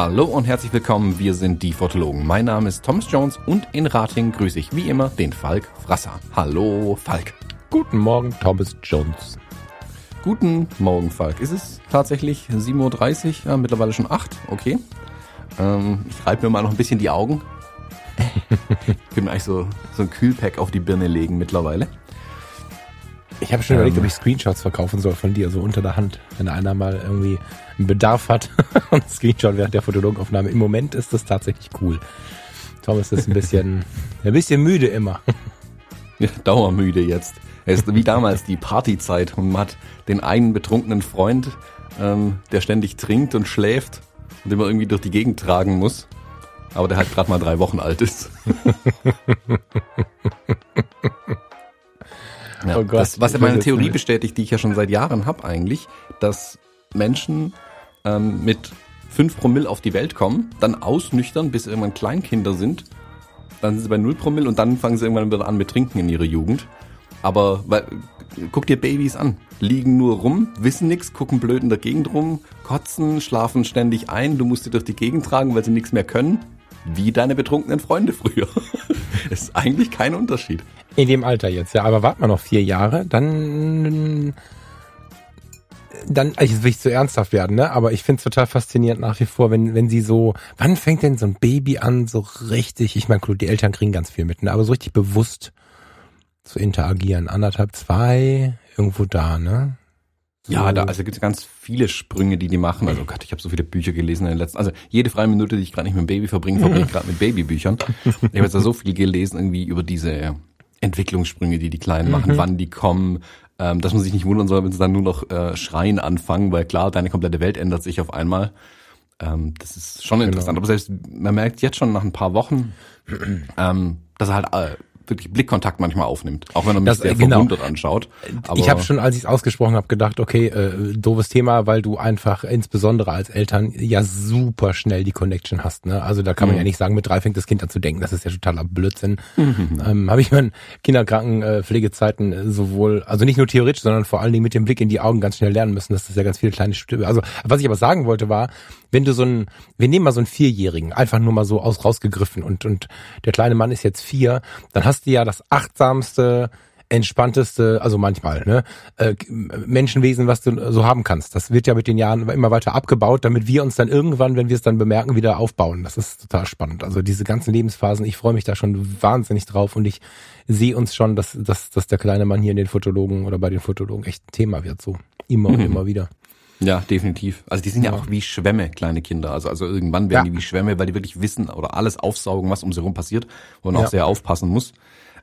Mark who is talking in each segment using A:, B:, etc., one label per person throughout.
A: Hallo und herzlich willkommen, wir sind die Fotologen. Mein Name ist Thomas Jones und in Rating grüße ich wie immer den Falk Frasser. Hallo Falk.
B: Guten Morgen, Thomas Jones.
A: Guten Morgen, Falk. Ist es tatsächlich 7.30 Uhr? Ja, mittlerweile schon 8, okay. Ähm, ich reibe mir mal noch ein bisschen die Augen. ich könnte mir eigentlich so, so ein Kühlpack auf die Birne legen mittlerweile.
B: Ich habe schon ähm, überlegt, ob ich Screenshots verkaufen soll von dir, so unter der Hand, wenn einer mal irgendwie einen Bedarf hat und Screenshot während der Fotologenaufnahme. Im Moment ist das tatsächlich cool. Thomas ist ein bisschen, ein bisschen müde immer.
A: Ja, dauermüde jetzt. Es ist wie damals die Partyzeit und man hat den einen betrunkenen Freund, ähm, der ständig trinkt und schläft den man irgendwie durch die Gegend tragen muss, aber der halt gerade mal drei Wochen alt ist. ja, oh Gott, das, was ja meine Theorie bestätigt, die ich ja schon seit Jahren habe eigentlich, dass Menschen ähm, mit 5 Promille auf die Welt kommen, dann ausnüchtern, bis irgendwann Kleinkinder sind, dann sind sie bei 0 Promille und dann fangen sie irgendwann wieder an mit Trinken in ihrer Jugend. Aber weil, guck dir Babys an. Liegen nur rum, wissen nix, gucken blöd in der Gegend rum, kotzen, schlafen ständig ein, du musst sie durch die Gegend tragen, weil sie nichts mehr können. Wie deine betrunkenen Freunde früher. ist eigentlich kein Unterschied.
B: In dem Alter jetzt, ja. Aber wart mal noch vier Jahre, dann dann, jetzt will ich zu ernsthaft werden, ne? Aber ich finde es total faszinierend nach wie vor, wenn, wenn sie so, wann fängt denn so ein Baby an, so richtig, ich meine, die Eltern kriegen ganz viel mit, ne? Aber so richtig bewusst zu interagieren. Anderthalb, zwei, irgendwo da, ne?
A: So. Ja, da also gibt es ganz viele Sprünge, die die machen. Also Gott, ich habe so viele Bücher gelesen in den letzten. Also jede freie Minute, die ich gerade nicht mit dem Baby verbringe, verbringe ich gerade mit Babybüchern. Ich habe jetzt da so viel gelesen irgendwie über diese Entwicklungssprünge, die die Kleinen machen, mhm. wann die kommen, ähm, dass man sich nicht wundern soll, wenn sie dann nur noch äh, schreien anfangen, weil klar, deine komplette Welt ändert sich auf einmal. Ähm, das ist schon genau. interessant. Aber selbst man merkt jetzt schon nach ein paar Wochen, ähm, dass er halt äh, wirklich Blickkontakt manchmal aufnimmt, auch wenn er mich das, sehr genau. verwundert anschaut.
B: Aber ich habe schon, als ich es ausgesprochen habe, gedacht, okay, äh, doofes Thema, weil du einfach insbesondere als Eltern ja super schnell die Connection hast. Ne? Also da kann man mhm. ja nicht sagen, mit drei fängt das Kind an zu denken. Das ist ja totaler Blödsinn. Mhm. Ähm, habe ich meinen Kinderkrankenpflegezeiten äh, sowohl, also nicht nur theoretisch, sondern vor allen Dingen mit dem Blick in die Augen ganz schnell lernen müssen. Das ist ja ganz viele kleine Stücke. Also was ich aber sagen wollte war, wenn du so ein, wir nehmen mal so einen Vierjährigen, einfach nur mal so aus rausgegriffen und und der kleine Mann ist jetzt vier, dann hast du ja das achtsamste, entspannteste, also manchmal, ne, äh, Menschenwesen, was du so haben kannst. Das wird ja mit den Jahren immer weiter abgebaut, damit wir uns dann irgendwann, wenn wir es dann bemerken, wieder aufbauen. Das ist total spannend. Also diese ganzen Lebensphasen, ich freue mich da schon wahnsinnig drauf und ich sehe uns schon, dass, dass, dass der kleine Mann hier in den Fotologen oder bei den Fotologen echt ein Thema wird, so immer und mhm. immer wieder.
A: Ja, definitiv. Also die sind ja, ja auch wie Schwämme, kleine Kinder. Also, also irgendwann werden ja. die wie Schwämme, weil die wirklich wissen oder alles aufsaugen, was um sie herum passiert, wo man ja. auch sehr aufpassen muss.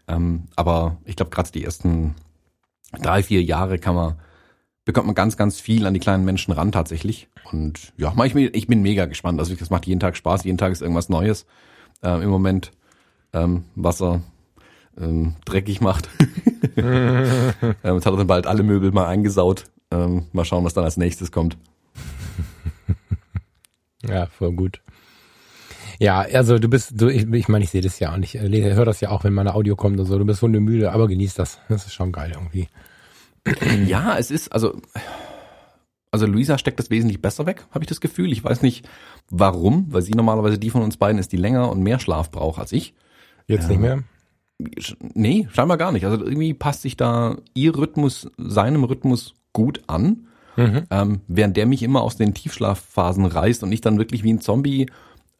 A: Ähm, aber ich glaube, gerade die ersten drei, vier Jahre kann man, bekommt man ganz, ganz viel an die kleinen Menschen ran tatsächlich. Und ja, ich bin, ich bin mega gespannt. Also das macht jeden Tag Spaß, jeden Tag ist irgendwas Neues. Ähm, Im Moment ähm, Wasser ähm, dreckig macht. ähm, jetzt hat er dann bald alle Möbel mal eingesaut. Ähm, mal schauen, was dann als nächstes kommt.
B: ja, voll gut. Ja, also du bist, du, ich, ich meine, ich sehe das ja und ich äh, höre das ja auch, wenn meine Audio kommt und so. Du bist hundemüde, aber genieß das. Das ist schon geil irgendwie.
A: Ja, es ist, also, also Luisa steckt das wesentlich besser weg, habe ich das Gefühl. Ich weiß nicht warum, weil sie normalerweise die von uns beiden ist, die länger und mehr Schlaf braucht als ich.
B: Jetzt nicht mehr?
A: Nee, scheinbar gar nicht. Also irgendwie passt sich da ihr Rhythmus seinem Rhythmus gut an, mhm. ähm, während der mich immer aus den Tiefschlafphasen reißt und ich dann wirklich wie ein Zombie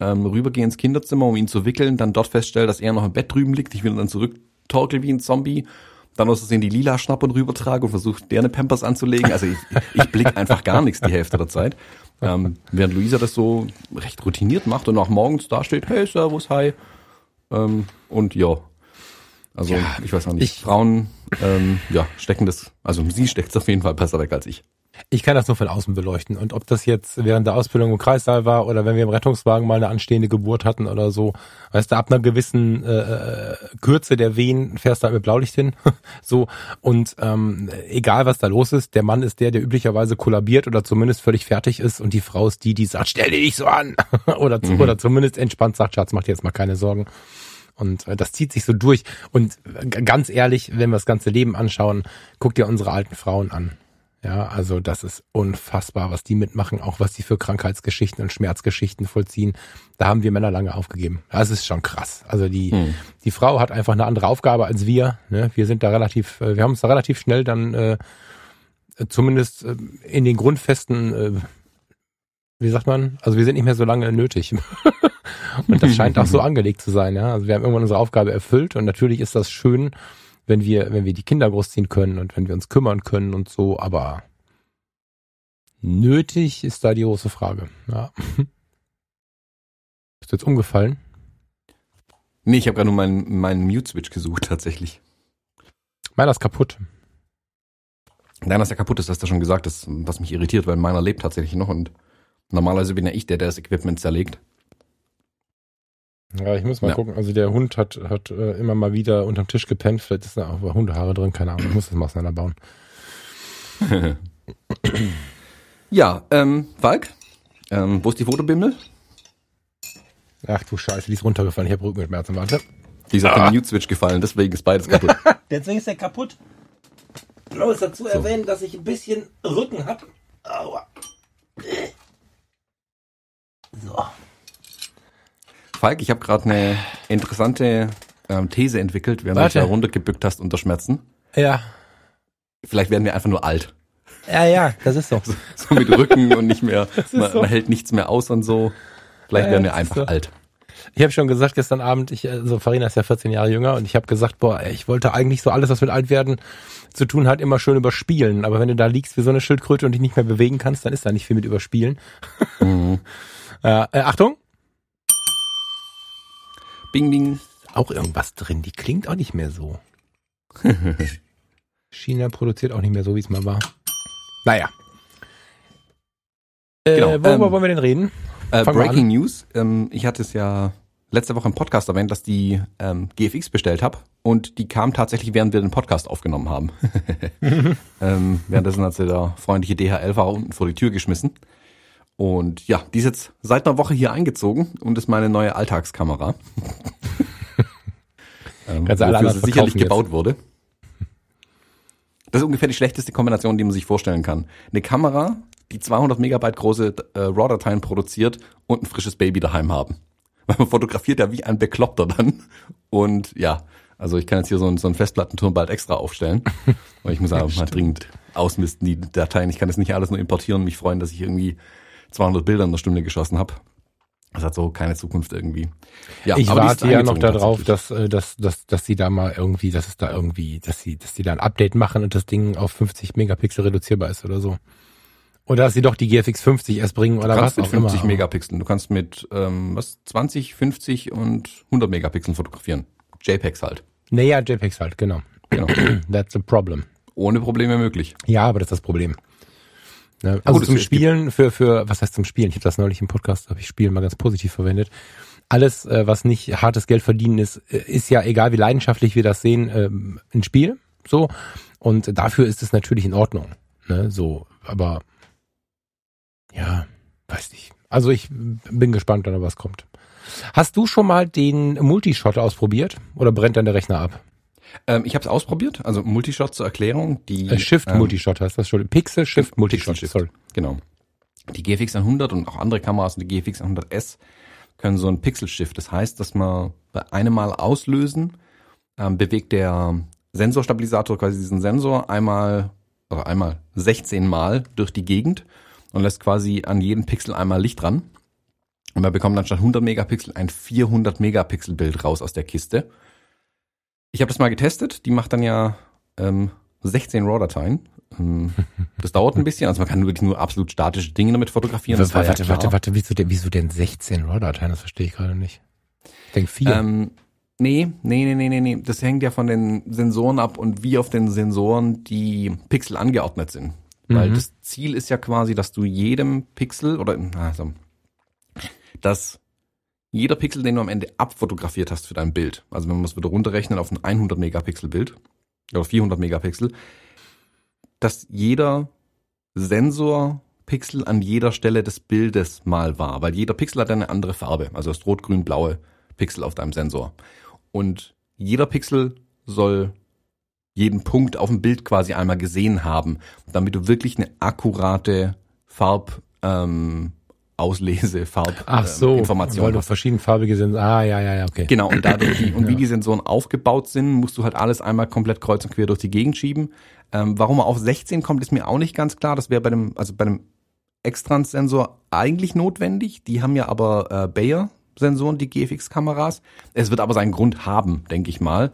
A: ähm, rübergehe ins Kinderzimmer, um ihn zu wickeln, dann dort feststelle, dass er noch im Bett drüben liegt, ich will dann zurücktorkel wie ein Zombie, dann aus Versehen die lila Schnappen rübertrage und versuche, der eine Pampers anzulegen. Also ich, ich blick einfach gar nichts die Hälfte der Zeit. Ähm, während Luisa das so recht routiniert macht und auch morgens da steht, hey, Servus, hi. Ähm, und ja. Also ja, ich weiß auch nicht. Ich, Frauen ähm, ja, stecken das, also sie steckt es auf jeden Fall besser weg als ich.
B: Ich kann das nur von außen beleuchten. Und ob das jetzt während der Ausbildung im Kreissaal war oder wenn wir im Rettungswagen mal eine anstehende Geburt hatten oder so, weißt du, ab einer gewissen äh, äh Kürze der Wehen fährst du halt mit Blaulicht hin. so. Und ähm, egal was da los ist, der Mann ist der, der üblicherweise kollabiert oder zumindest völlig fertig ist und die Frau ist die, die sagt, stell dich nicht so an. oder, mhm. oder zumindest entspannt sagt, Schatz, mach dir jetzt mal keine Sorgen. Und äh, das zieht sich so durch. Und äh, ganz ehrlich, wenn wir das ganze Leben anschauen, guck dir unsere alten Frauen an. Ja, also das ist unfassbar, was die mitmachen, auch was die für Krankheitsgeschichten und Schmerzgeschichten vollziehen. Da haben wir Männer lange aufgegeben. Das ist schon krass. Also die, hm. die Frau hat einfach eine andere Aufgabe als wir. Ne? Wir sind da relativ, äh, wir haben uns da relativ schnell dann äh, zumindest äh, in den Grundfesten, äh, wie sagt man, also wir sind nicht mehr so lange nötig. und das scheint auch so angelegt zu sein. Ja? Also wir haben irgendwann unsere Aufgabe erfüllt und natürlich ist das schön, wenn wir, wenn wir die Kinder großziehen können und wenn wir uns kümmern können und so, aber nötig ist da die große Frage. Ja. Bist du jetzt umgefallen?
A: Nee, ich habe gerade nur meinen, meinen Mute-Switch gesucht, tatsächlich.
B: Meiner ist kaputt.
A: Deiner ist ja kaputt, das hast du schon gesagt, das, was mich irritiert, weil meiner lebt tatsächlich noch und normalerweise bin ja ich der, der das Equipment zerlegt.
B: Ja, ich muss mal ja. gucken. Also der Hund hat, hat äh, immer mal wieder unterm Tisch gepennt. Vielleicht ist da auch Hundehaare drin, keine Ahnung. Ich muss das mal auseinanderbauen.
A: ja, ähm, Falk, ähm, wo ist die Fotobimmel?
B: Ach du Scheiße, die ist runtergefallen. Ich habe Rückenschmerzen, warte.
A: Die ist ah. auf den Mute-Switch gefallen, deswegen ist beides kaputt.
B: deswegen ist der kaputt. Ich muss dazu so. erwähnen, dass ich ein bisschen Rücken habe. Aua.
A: So. Falk, ich habe gerade eine interessante ähm, These entwickelt, während Warte. du dich da runtergebückt hast unter Schmerzen.
B: Ja.
A: Vielleicht werden wir einfach nur alt.
B: Ja, ja, das ist so.
A: So, so mit Rücken und nicht mehr, man, so. man, hält nichts mehr aus und so. Vielleicht ja, werden wir einfach so. alt.
B: Ich habe schon gesagt gestern Abend, ich, also Farina ist ja 14 Jahre jünger und ich habe gesagt, boah, ich wollte eigentlich so alles, was mit alt werden zu tun hat, immer schön überspielen. Aber wenn du da liegst wie so eine Schildkröte und dich nicht mehr bewegen kannst, dann ist da nicht viel mit überspielen. Mhm. äh, äh, Achtung,
A: Bing, bing.
B: Auch irgendwas drin. Die klingt auch nicht mehr so. China produziert auch nicht mehr so, wie es mal war. Naja. Äh, genau, worüber ähm, wollen wir denn reden?
A: Äh, Breaking News. Ähm, ich hatte es ja letzte Woche im Podcast erwähnt, dass die ähm, GFX bestellt habe und die kam tatsächlich, während wir den Podcast aufgenommen haben. ähm, währenddessen hat sie der freundliche DHL-Fahrer unten vor die Tür geschmissen. Und ja, die ist jetzt seit einer Woche hier eingezogen und ist meine neue Alltagskamera. ähm, Kannst wofür sie sicherlich jetzt. gebaut wurde. Das ist ungefähr die schlechteste Kombination, die man sich vorstellen kann. Eine Kamera, die 200 Megabyte große äh, RAW-Dateien produziert und ein frisches Baby daheim haben. Weil man fotografiert ja wie ein Bekloppter dann. Und ja, also ich kann jetzt hier so einen, so einen Festplattenturm bald extra aufstellen. Weil ich muss einfach mal dringend ausmisten, die Dateien. Ich kann das nicht alles nur importieren und mich freuen, dass ich irgendwie 200 Bilder in der Stunde geschossen habe. Das hat so keine Zukunft irgendwie.
B: Ja, ich warte ja noch darauf, dass, äh, dass, dass, dass sie da mal irgendwie, dass es da irgendwie, dass sie, dass sie da ein Update machen und das Ding auf 50 Megapixel reduzierbar ist oder so. Oder dass sie doch die GFX 50 erst bringen oder
A: du
B: kannst
A: was mit 50 immer. Megapixeln. Du kannst mit ähm, was 20, 50 und 100 Megapixeln fotografieren. JPEGs halt.
B: Naja, JPEGs halt, genau. Genau. That's a problem.
A: Ohne Probleme möglich.
B: Ja, aber das ist das Problem. Ne? Also Gut, zum Spielen, für, für, was heißt zum Spielen? Ich habe das neulich im Podcast, habe ich Spielen mal ganz positiv verwendet. Alles, äh, was nicht hartes Geld verdienen ist, äh, ist ja, egal wie leidenschaftlich wir das sehen, ähm, ein Spiel. So. Und dafür ist es natürlich in Ordnung. Ne? So, aber ja, weiß nicht. Also ich bin gespannt, was kommt. Hast du schon mal den Multishot ausprobiert oder brennt dann der Rechner ab?
A: Ähm, ich habe es ausprobiert, also Multishot zur Erklärung. Die,
B: äh, Shift ähm, Multishot heißt das schon. Pixel Shift Multishot. Pixel
A: Sorry. Genau. Die GFX 100 und auch andere Kameras und die GFX 100S können so ein Pixel Shift. Das heißt, dass man bei einem Mal auslösen ähm, bewegt der Sensorstabilisator quasi diesen Sensor einmal oder einmal 16 Mal durch die Gegend und lässt quasi an jeden Pixel einmal Licht dran. Und man bekommt dann statt 100 Megapixel ein 400 Megapixel Bild raus aus der Kiste. Ich habe das mal getestet. Die macht dann ja ähm, 16 RAW-Dateien. Ähm, das dauert ein bisschen. Also man kann wirklich nur absolut statische Dinge damit fotografieren.
B: Das warte, ja warte, warte, wieso denn, wieso denn 16 RAW-Dateien? Das verstehe ich gerade nicht. Ich denke vier.
A: Ähm, nee, nee, nee, nee, nee, nee. Das hängt ja von den Sensoren ab und wie auf den Sensoren die Pixel angeordnet sind. Weil mhm. das Ziel ist ja quasi, dass du jedem Pixel oder also, dass jeder Pixel, den du am Ende abfotografiert hast für dein Bild, also wenn man es wieder runterrechnen auf ein 100 Megapixel Bild oder 400 Megapixel, dass jeder Sensorpixel an jeder Stelle des Bildes mal war, weil jeder Pixel hat eine andere Farbe, also das rot, grün, blaue Pixel auf deinem Sensor. Und jeder Pixel soll jeden Punkt auf dem Bild quasi einmal gesehen haben, damit du wirklich eine akkurate Farb ähm, Auslese, Farb
B: Ach so,
A: äh, Information
B: weil du verschiedenfarbige sind. Ah, ja, ja, ja, okay.
A: Genau, und dadurch die, und ja. wie die Sensoren aufgebaut sind, musst du halt alles einmal komplett kreuz und quer durch die Gegend schieben. Ähm, warum er auf 16 kommt, ist mir auch nicht ganz klar. Das wäre bei dem, also bei dem Extrans-Sensor eigentlich notwendig. Die haben ja aber äh, Bayer-Sensoren, die GFX-Kameras. Es wird aber seinen Grund haben, denke ich mal.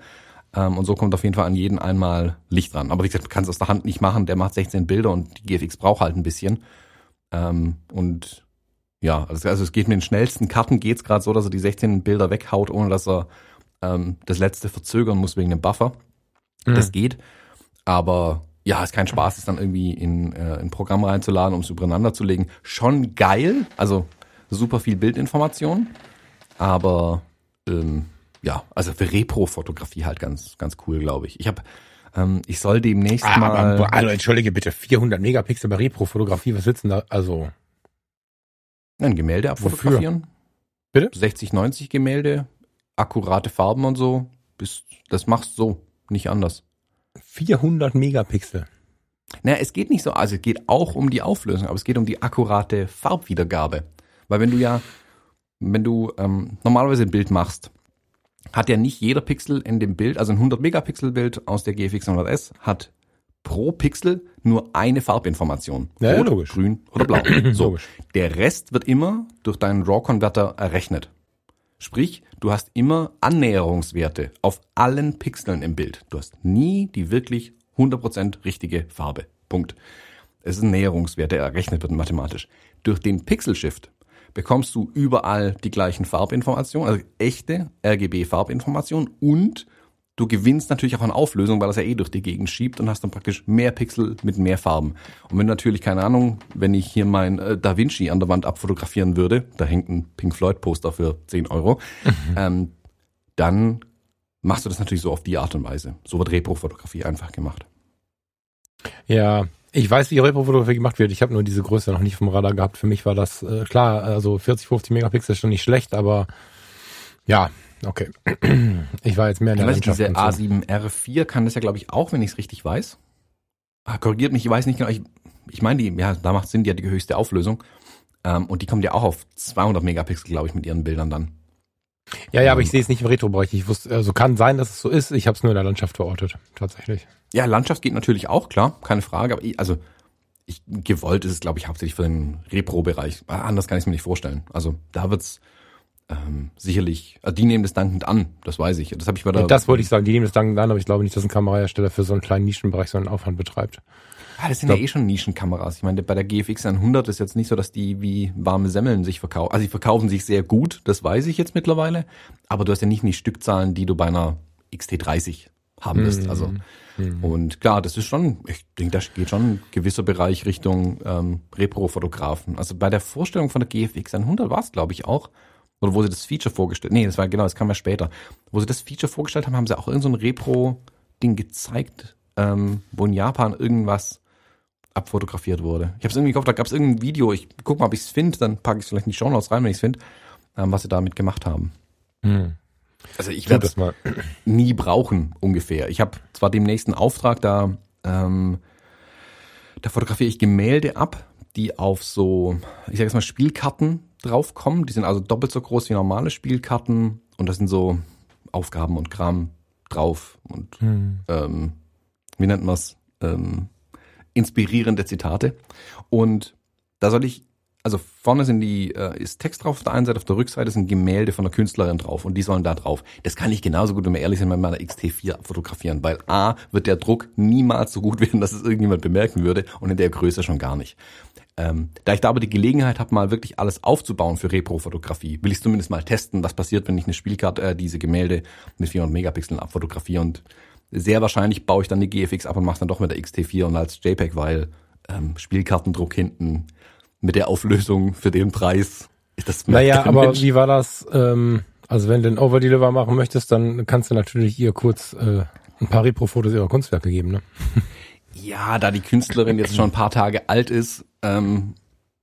A: Ähm, und so kommt auf jeden Fall an jeden einmal Licht ran. Aber wie gesagt, du kannst es aus der Hand nicht machen. Der macht 16 Bilder und die GFX braucht halt ein bisschen. Ähm, und ja, also, also es geht mit den schnellsten Karten geht's gerade so, dass er die 16 Bilder weghaut, ohne dass er ähm, das letzte verzögern muss wegen dem Buffer. Mhm. Das geht. Aber ja, ist kein Spaß, es dann irgendwie in äh, ein Programm reinzuladen, um es übereinander zu legen. Schon geil, also super viel Bildinformation, aber ähm, ja, also für Repro-Fotografie halt ganz, ganz cool, glaube ich. Ich habe, ähm, ich soll demnächst ah, mal.
B: Aber, also entschuldige bitte, 400 Megapixel bei Repro-Fotografie, was denn da? Also
A: ein Gemälde abfotografieren. Bitte? 60, 90 Gemälde, akkurate Farben und so. Bis, das machst du so, nicht anders.
B: 400 Megapixel.
A: Naja, es geht nicht so, also es geht auch um die Auflösung, aber es geht um die akkurate Farbwiedergabe. Weil wenn du ja, wenn du ähm, normalerweise ein Bild machst, hat ja nicht jeder Pixel in dem Bild, also ein 100 Megapixel Bild aus der GFX 100S hat pro Pixel nur eine Farbinformation.
B: Ja, Rot, logisch.
A: grün oder blau. So. Logisch. Der Rest wird immer durch deinen RAW-Converter errechnet. Sprich, du hast immer Annäherungswerte auf allen Pixeln im Bild. Du hast nie die wirklich 100% richtige Farbe. Punkt. Es ist ein Näherungswert, der errechnet wird mathematisch. Durch den Pixel-Shift bekommst du überall die gleichen Farbinformationen, also echte RGB-Farbinformationen und Du gewinnst natürlich auch an Auflösung, weil das ja eh durch die Gegend schiebt und hast dann praktisch mehr Pixel mit mehr Farben. Und wenn natürlich, keine Ahnung, wenn ich hier mein äh, Da Vinci an der Wand abfotografieren würde, da hängt ein Pink Floyd Poster für 10 Euro, mhm. ähm, dann machst du das natürlich so auf die Art und Weise. So wird Repro-Fotografie einfach gemacht.
B: Ja, ich weiß, wie Repro-Fotografie gemacht wird. Ich habe nur diese Größe noch nicht vom Radar gehabt. Für mich war das äh, klar, also 40, 50 Megapixel ist schon nicht schlecht, aber ja, Okay. Ich war jetzt mehr in der
A: Landschaft. Diese A7R4 kann das ja, glaube ich, auch, wenn ich es richtig weiß. Ah, korrigiert mich, ich weiß nicht genau. Ich, ich meine, die, ja, da macht Sinn, die hat die höchste Auflösung. Ähm, und die kommt ja auch auf 200 Megapixel, glaube ich, mit ihren Bildern dann.
B: Ja, ja, aber ich sehe es nicht im Retro-Bereich. Ich wusste, also kann sein, dass es so ist. Ich habe es nur in der Landschaft verortet, tatsächlich.
A: Ja, Landschaft geht natürlich auch, klar, keine Frage. Aber ich, also ich, gewollt ist es, glaube ich, hauptsächlich für den Repro-Bereich. Anders kann ich es mir nicht vorstellen. Also da wird's ähm, sicherlich, also die nehmen das dankend an, das weiß ich. Das habe ich bei der.
B: Das wollte ich sagen, die nehmen das dankend an, aber ich glaube nicht, dass ein Kamerahersteller für so einen kleinen Nischenbereich so einen Aufwand betreibt.
A: Ah, das sind ja eh schon Nischenkameras. Ich meine, bei der GFX 100 ist jetzt nicht so, dass die wie warme Semmeln sich verkaufen. Also die verkaufen sich sehr gut, das weiß ich jetzt mittlerweile. Aber du hast ja nicht die Stückzahlen, die du bei einer XT30 haben wirst. Also mhm. und klar, das ist schon, ich denke, da geht schon ein gewisser Bereich Richtung ähm, Repro-Fotografen. Also bei der Vorstellung von der GFX 100 war es, glaube ich, auch oder wo sie das Feature vorgestellt, nee, das war genau, das kam ja später. Wo sie das Feature vorgestellt haben, haben sie auch irgendein so Repro-Ding gezeigt, ähm, wo in Japan irgendwas abfotografiert wurde. Ich habe es irgendwie gehofft, da gab es irgendein Video, ich guck mal, ob ich es finde, dann packe ich es vielleicht in die Show Notes rein, wenn ich es finde, ähm, was sie damit gemacht haben. Hm. Also ich werde es nie brauchen, ungefähr. Ich habe zwar dem nächsten Auftrag, da, ähm, da fotografiere ich Gemälde ab, die auf so, ich sage jetzt mal, Spielkarten draufkommen. Die sind also doppelt so groß wie normale Spielkarten und da sind so Aufgaben und Kram drauf und hm. ähm, wie nennt man es? Ähm, inspirierende Zitate. Und da soll ich, also vorne sind die, äh, ist Text drauf auf der einen Seite, auf der Rückseite sind Gemälde von der Künstlerin drauf und die sollen da drauf. Das kann ich genauso gut, wenn wir ehrlich sind, mit meiner XT4 fotografieren, weil A, wird der Druck niemals so gut werden, dass es irgendjemand bemerken würde und in der Größe schon gar nicht. Ähm, da ich da aber die Gelegenheit habe, mal wirklich alles aufzubauen für Repro-Fotografie, will ich zumindest mal testen, was passiert, wenn ich eine Spielkarte, äh, diese Gemälde mit 400 Megapixeln abfotografiere und sehr wahrscheinlich baue ich dann die GFX ab und mache dann doch mit der XT4 und als JPEG, weil ähm, Spielkartendruck hinten mit der Auflösung für den Preis.
B: Das naja, aber Mensch. wie war das? Ähm, also wenn du den Overdeliver machen möchtest, dann kannst du natürlich ihr kurz äh, ein paar Repro-Fotos ihrer Kunstwerke geben, ne?
A: Ja, da die Künstlerin jetzt schon ein paar Tage alt ist, ähm,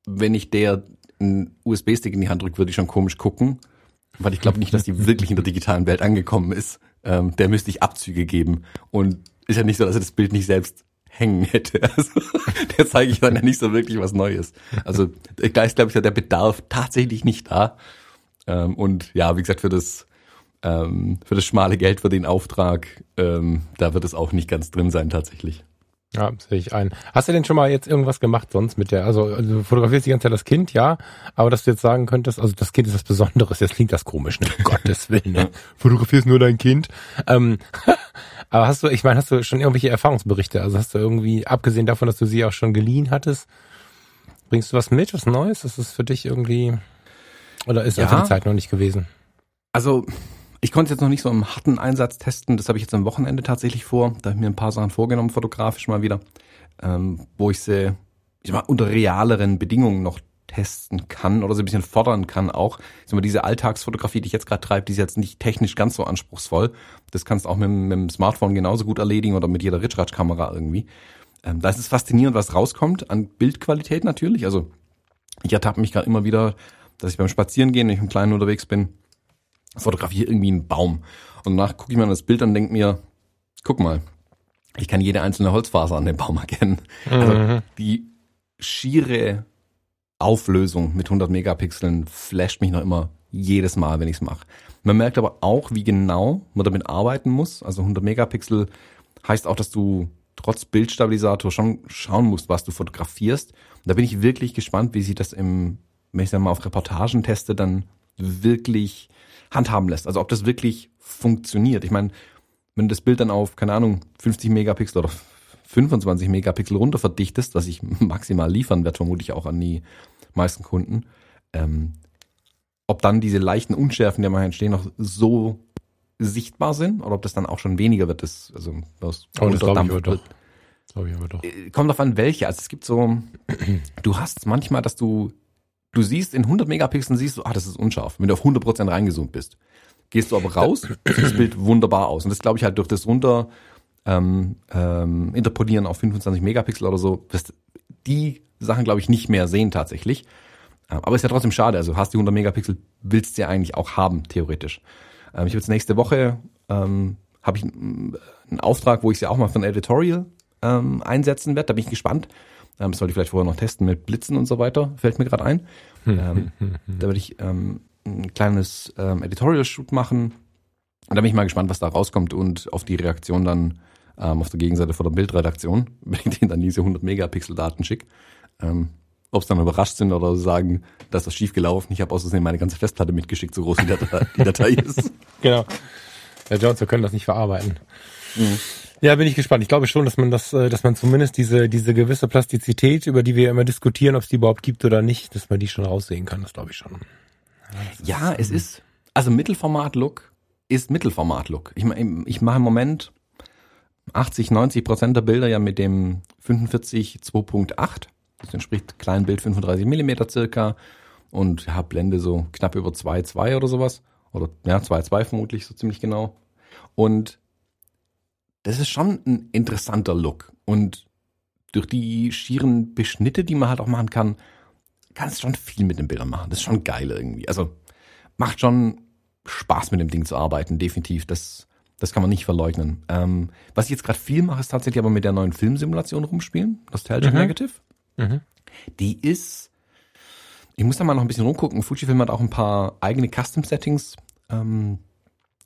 A: wenn ich der einen USB-Stick in die Hand drücke, würde ich schon komisch gucken, weil ich glaube nicht, dass die wirklich in der digitalen Welt angekommen ist. Ähm, der müsste ich Abzüge geben und ist ja nicht so, dass er das Bild nicht selbst hängen hätte. Also, der zeige ich dann ja nicht so wirklich was Neues. Also da ist, glaube ich, der Bedarf tatsächlich nicht da. Ähm, und ja, wie gesagt, für das ähm, für das schmale Geld für den Auftrag, ähm, da wird es auch nicht ganz drin sein tatsächlich.
B: Ja, sehe ich ein. Hast du denn schon mal jetzt irgendwas gemacht sonst mit der, also, also du fotografierst die ganze Zeit das Kind, ja, aber dass du jetzt sagen könntest, also das Kind ist was Besonderes, jetzt klingt das komisch, ne? Gottes Willen, ne? Fotografierst nur dein Kind. Ähm, aber hast du, ich meine, hast du schon irgendwelche Erfahrungsberichte? Also hast du irgendwie, abgesehen davon, dass du sie auch schon geliehen hattest, bringst du was mit, was Neues? Ist es für dich irgendwie, oder ist ja. einfach die Zeit noch nicht gewesen?
A: Also, ich konnte es jetzt noch nicht so im harten Einsatz testen. Das habe ich jetzt am Wochenende tatsächlich vor. Da habe ich mir ein paar Sachen vorgenommen, fotografisch mal wieder, ähm, wo ich sie ich mal, unter realeren Bedingungen noch testen kann oder sie ein bisschen fordern kann auch. Ich sag mal, diese Alltagsfotografie, die ich jetzt gerade treibe, die ist jetzt nicht technisch ganz so anspruchsvoll. Das kannst du auch mit, mit dem Smartphone genauso gut erledigen oder mit jeder Ritschratsch-Kamera irgendwie. Ähm, da ist es faszinierend, was rauskommt an Bildqualität natürlich. Also ich ertappe mich gerade immer wieder, dass ich beim Spazierengehen, wenn ich im Kleinen unterwegs bin, fotografiere irgendwie einen Baum. Und danach gucke ich mir das Bild an und denke mir, guck mal, ich kann jede einzelne Holzfaser an dem Baum erkennen. Also mhm. Also die schiere Auflösung mit 100 Megapixeln flasht mich noch immer jedes Mal, wenn ich es mache. Man merkt aber auch, wie genau man damit arbeiten muss. Also 100 Megapixel heißt auch, dass du trotz Bildstabilisator schon schauen musst, was du fotografierst. Und da bin ich wirklich gespannt, wie sich das im, wenn ich es mal auf Reportagen teste, dann wirklich handhaben lässt. Also ob das wirklich funktioniert. Ich meine, wenn du das Bild dann auf, keine Ahnung, 50 Megapixel oder 25 Megapixel runter verdichtest, was ich maximal liefern werde, vermutlich auch an die meisten Kunden, ähm, ob dann diese leichten Unschärfen, die mal entstehen, noch so sichtbar sind oder ob das dann auch schon weniger wird, das, also
B: was oh, das glaube ich aber doch.
A: Glaube ich aber doch. Äh, kommt auf an welche. Also es gibt so, du hast manchmal, dass du Du siehst in 100 Megapixeln siehst du, ah, das ist unscharf, wenn du auf 100% reingezoomt bist. Gehst du aber raus, sieht das Bild wunderbar aus. Und das glaube ich halt durch das runter ähm, ähm, interpolieren auf 25 Megapixel oder so, wirst die Sachen glaube ich nicht mehr sehen tatsächlich. Ähm, aber ist ja trotzdem schade. Also hast die 100 Megapixel, willst du ja eigentlich auch haben theoretisch. Ähm, ich habe jetzt nächste Woche ähm, habe ich einen Auftrag, wo ich sie auch mal für ein Editorial ähm, einsetzen werde. Da bin ich gespannt. Ähm, das sollte ich vielleicht vorher noch testen mit Blitzen und so weiter, fällt mir gerade ein. ähm, da werde ich ähm, ein kleines ähm, Editorial-Shoot machen. Und da bin ich mal gespannt, was da rauskommt und auf die Reaktion dann ähm, auf der Gegenseite von der Bildredaktion, wenn ich denen dann diese 100 Megapixel Daten schicke. Ähm, ob es dann überrascht sind oder sagen, dass das schief gelaufen. Ich habe außerdem meine ganze Festplatte mitgeschickt, so groß wie die Datei ist.
B: Genau. Herr Jones, wir können das nicht verarbeiten. Mhm. Ja, bin ich gespannt. Ich glaube schon, dass man das, äh, dass man zumindest diese, diese gewisse Plastizität, über die wir immer diskutieren, ob es die überhaupt gibt oder nicht, dass man die schon raussehen kann, das glaube ich schon.
A: Ja, ja es ist, also Mittelformat-Look ist Mittelformat-Look. Ich, ich mache im Moment 80, 90 Prozent der Bilder ja mit dem 45 2.8. Das entspricht Kleinbild 35 Millimeter circa und ja, Blende so knapp über 2,2 oder sowas. Oder ja, 2,2 vermutlich so ziemlich genau. Und das ist schon ein interessanter Look. Und durch die schieren Beschnitte, die man halt auch machen kann, kannst du schon viel mit den Bildern machen. Das ist schon geil irgendwie. Also macht schon Spaß mit dem Ding zu arbeiten, definitiv. Das, das kann man nicht verleugnen. Ähm, was ich jetzt gerade viel mache, ist tatsächlich aber mit der neuen Filmsimulation rumspielen, Nostalgic mhm. Negative. Mhm. Die ist, ich muss da mal noch ein bisschen rumgucken. Fujifilm hat auch ein paar eigene Custom-Settings ähm,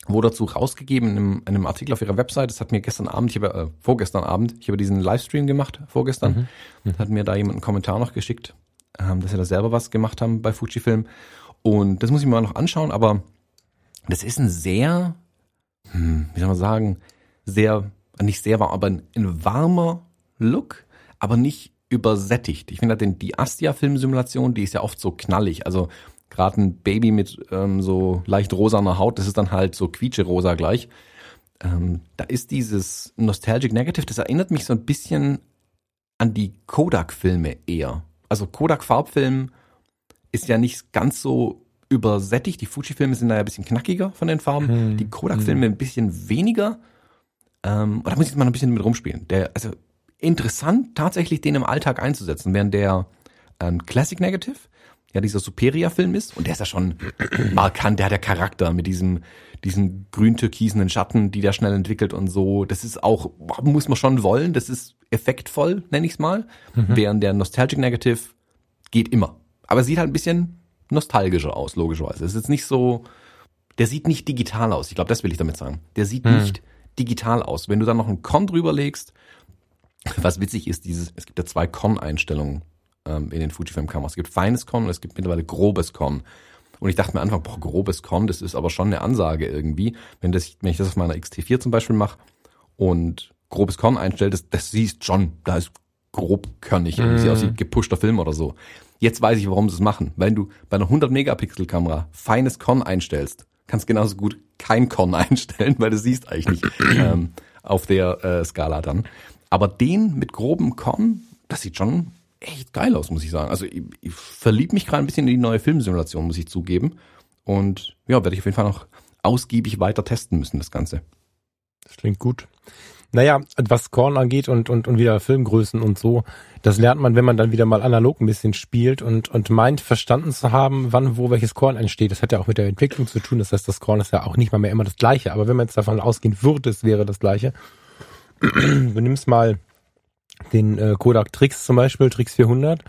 A: wurde dazu rausgegeben in einem, in einem, Artikel auf ihrer Website. Das hat mir gestern Abend, ich habe, äh, vorgestern Abend, ich habe diesen Livestream gemacht, vorgestern, mhm. Mhm. hat mir da jemand einen Kommentar noch geschickt, ähm, dass sie da selber was gemacht haben bei Fujifilm. Und das muss ich mir mal noch anschauen, aber das ist ein sehr, hm, wie soll man sagen, sehr, nicht sehr warm, aber ein, ein warmer Look, aber nicht übersättigt. Ich finde halt die Astia-Filmsimulation, die ist ja oft so knallig. Also gerade ein Baby mit ähm, so leicht rosaner Haut, das ist dann halt so quietsche-rosa gleich. Ähm, da ist dieses Nostalgic Negative, das erinnert mich so ein bisschen an die Kodak-Filme eher. Also Kodak-Farbfilm ist ja nicht ganz so übersättigt. Die Fuji-Filme sind da ja ein bisschen knackiger von den Farben. Hm. Die Kodak-Filme hm. ein bisschen weniger. Ähm, da muss ich mal ein bisschen mit rumspielen. Der, also interessant, tatsächlich den im Alltag einzusetzen, während der ähm, Classic Negative ja dieser Superia-Film ist und der ist ja schon markant, der hat ja Charakter mit diesem diesen grün-türkisenen Schatten, die der schnell entwickelt und so. Das ist auch, muss man schon wollen, das ist effektvoll, nenne ich es mal. Mhm. Während der Nostalgic Negative geht immer. Aber sieht halt ein bisschen nostalgischer aus, logischerweise. Es ist jetzt nicht so, der sieht nicht digital aus. Ich glaube, das will ich damit sagen. Der sieht mhm. nicht digital aus. Wenn du dann noch einen Con drüber legst, was witzig ist, dieses, es gibt ja zwei Con-Einstellungen ähm, in den Fujifilm-Kameras. Es gibt feines Con und es gibt mittlerweile grobes Con. Und ich dachte mir einfach, boah, grobes Con, das ist aber schon eine Ansage irgendwie. Wenn, das, wenn ich das auf meiner XT4 zum Beispiel mache und grobes Con einstelle, das, das siehst schon, da ist grobkörnig, mm. sieht aus wie gepushter Film oder so. Jetzt weiß ich, warum sie es machen. Wenn du bei einer 100 Megapixel Kamera feines Con einstellst, kannst genauso gut kein Con einstellen, weil du siehst eigentlich nicht ähm, auf der äh, Skala dann. Aber den mit grobem Con, das sieht schon echt geil aus, muss ich sagen. Also ich, ich verlieb mich gerade ein bisschen in die neue Filmsimulation, muss ich zugeben. Und ja, werde ich auf jeden Fall noch ausgiebig weiter testen müssen, das Ganze.
B: Das klingt gut. Naja, was Korn angeht und, und, und wieder Filmgrößen und so, das lernt man, wenn man dann wieder mal analog ein bisschen spielt und, und meint, verstanden zu haben, wann, wo welches Korn entsteht. Das hat ja auch mit der Entwicklung zu tun. Das heißt, das Korn ist ja auch nicht mal mehr immer das gleiche. Aber wenn man jetzt davon ausgehen würde, es wäre das gleiche. du nimmst mal den äh, Kodak Trix zum Beispiel, Trix 400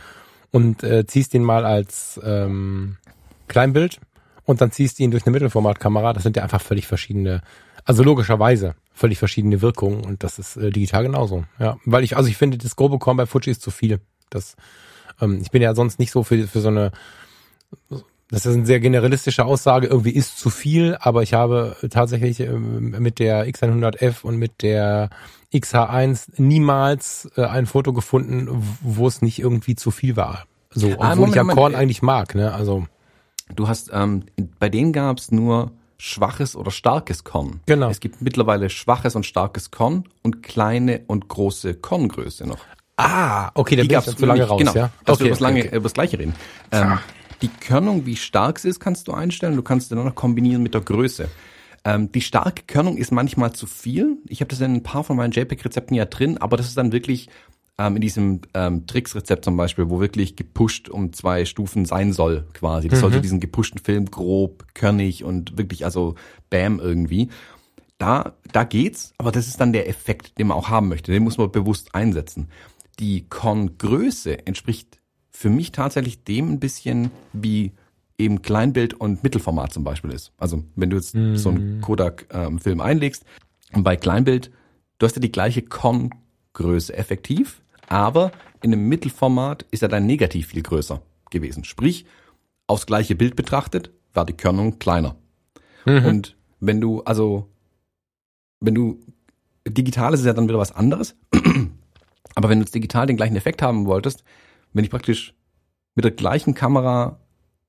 B: und äh, ziehst den mal als ähm, Kleinbild und dann ziehst du ihn durch eine Mittelformatkamera. Das sind ja einfach völlig verschiedene, also logischerweise völlig verschiedene Wirkungen und das ist äh, digital genauso. Ja, weil ich, also ich finde, das grobe Korn bei Fuji ist zu viel. Das, ähm, ich bin ja sonst nicht so für, für so eine das ist eine sehr generalistische Aussage, irgendwie ist zu viel, aber ich habe tatsächlich ähm, mit der X100F und mit der XH1 niemals äh, ein Foto gefunden, wo es nicht irgendwie zu viel war. So, ah, obwohl ah, Moment, ich ja Korn Moment. eigentlich mag, ne? Also.
A: Du hast, ähm, bei denen gab's nur schwaches oder starkes Korn.
B: Genau.
A: Es gibt mittlerweile schwaches und starkes Korn und kleine und große Korngröße noch.
B: Ah, okay, dann bin ich zu lange raus,
A: genau,
B: ja?
A: Dass okay, wir über das, lange, okay. über das gleiche reden. Ähm, die Körnung, wie stark sie ist, kannst du einstellen. Du kannst sie dann noch kombinieren mit der Größe. Ähm, die starke Körnung ist manchmal zu viel. Ich habe das in ein paar von meinen JPEG-Rezepten ja drin, aber das ist dann wirklich ähm, in diesem ähm, Tricks-Rezept zum Beispiel, wo wirklich gepusht um zwei Stufen sein soll, quasi. Das mhm. sollte diesen gepushten Film grob, körnig und wirklich also Bam irgendwie. Da, da geht's, aber das ist dann der Effekt, den man auch haben möchte. Den muss man bewusst einsetzen. Die Korngröße entspricht für mich tatsächlich dem ein bisschen wie eben Kleinbild und Mittelformat zum Beispiel ist. Also wenn du jetzt mhm. so einen Kodak-Film ähm, einlegst und bei Kleinbild, du hast ja die gleiche Con-Größe effektiv, aber in einem Mittelformat ist ja dein Negativ viel größer gewesen. Sprich, aufs gleiche Bild betrachtet, war die Körnung kleiner. Mhm. Und wenn du, also, wenn du, digital ist es ja dann wieder was anderes. Aber wenn du jetzt digital den gleichen Effekt haben wolltest, wenn ich praktisch mit der gleichen Kamera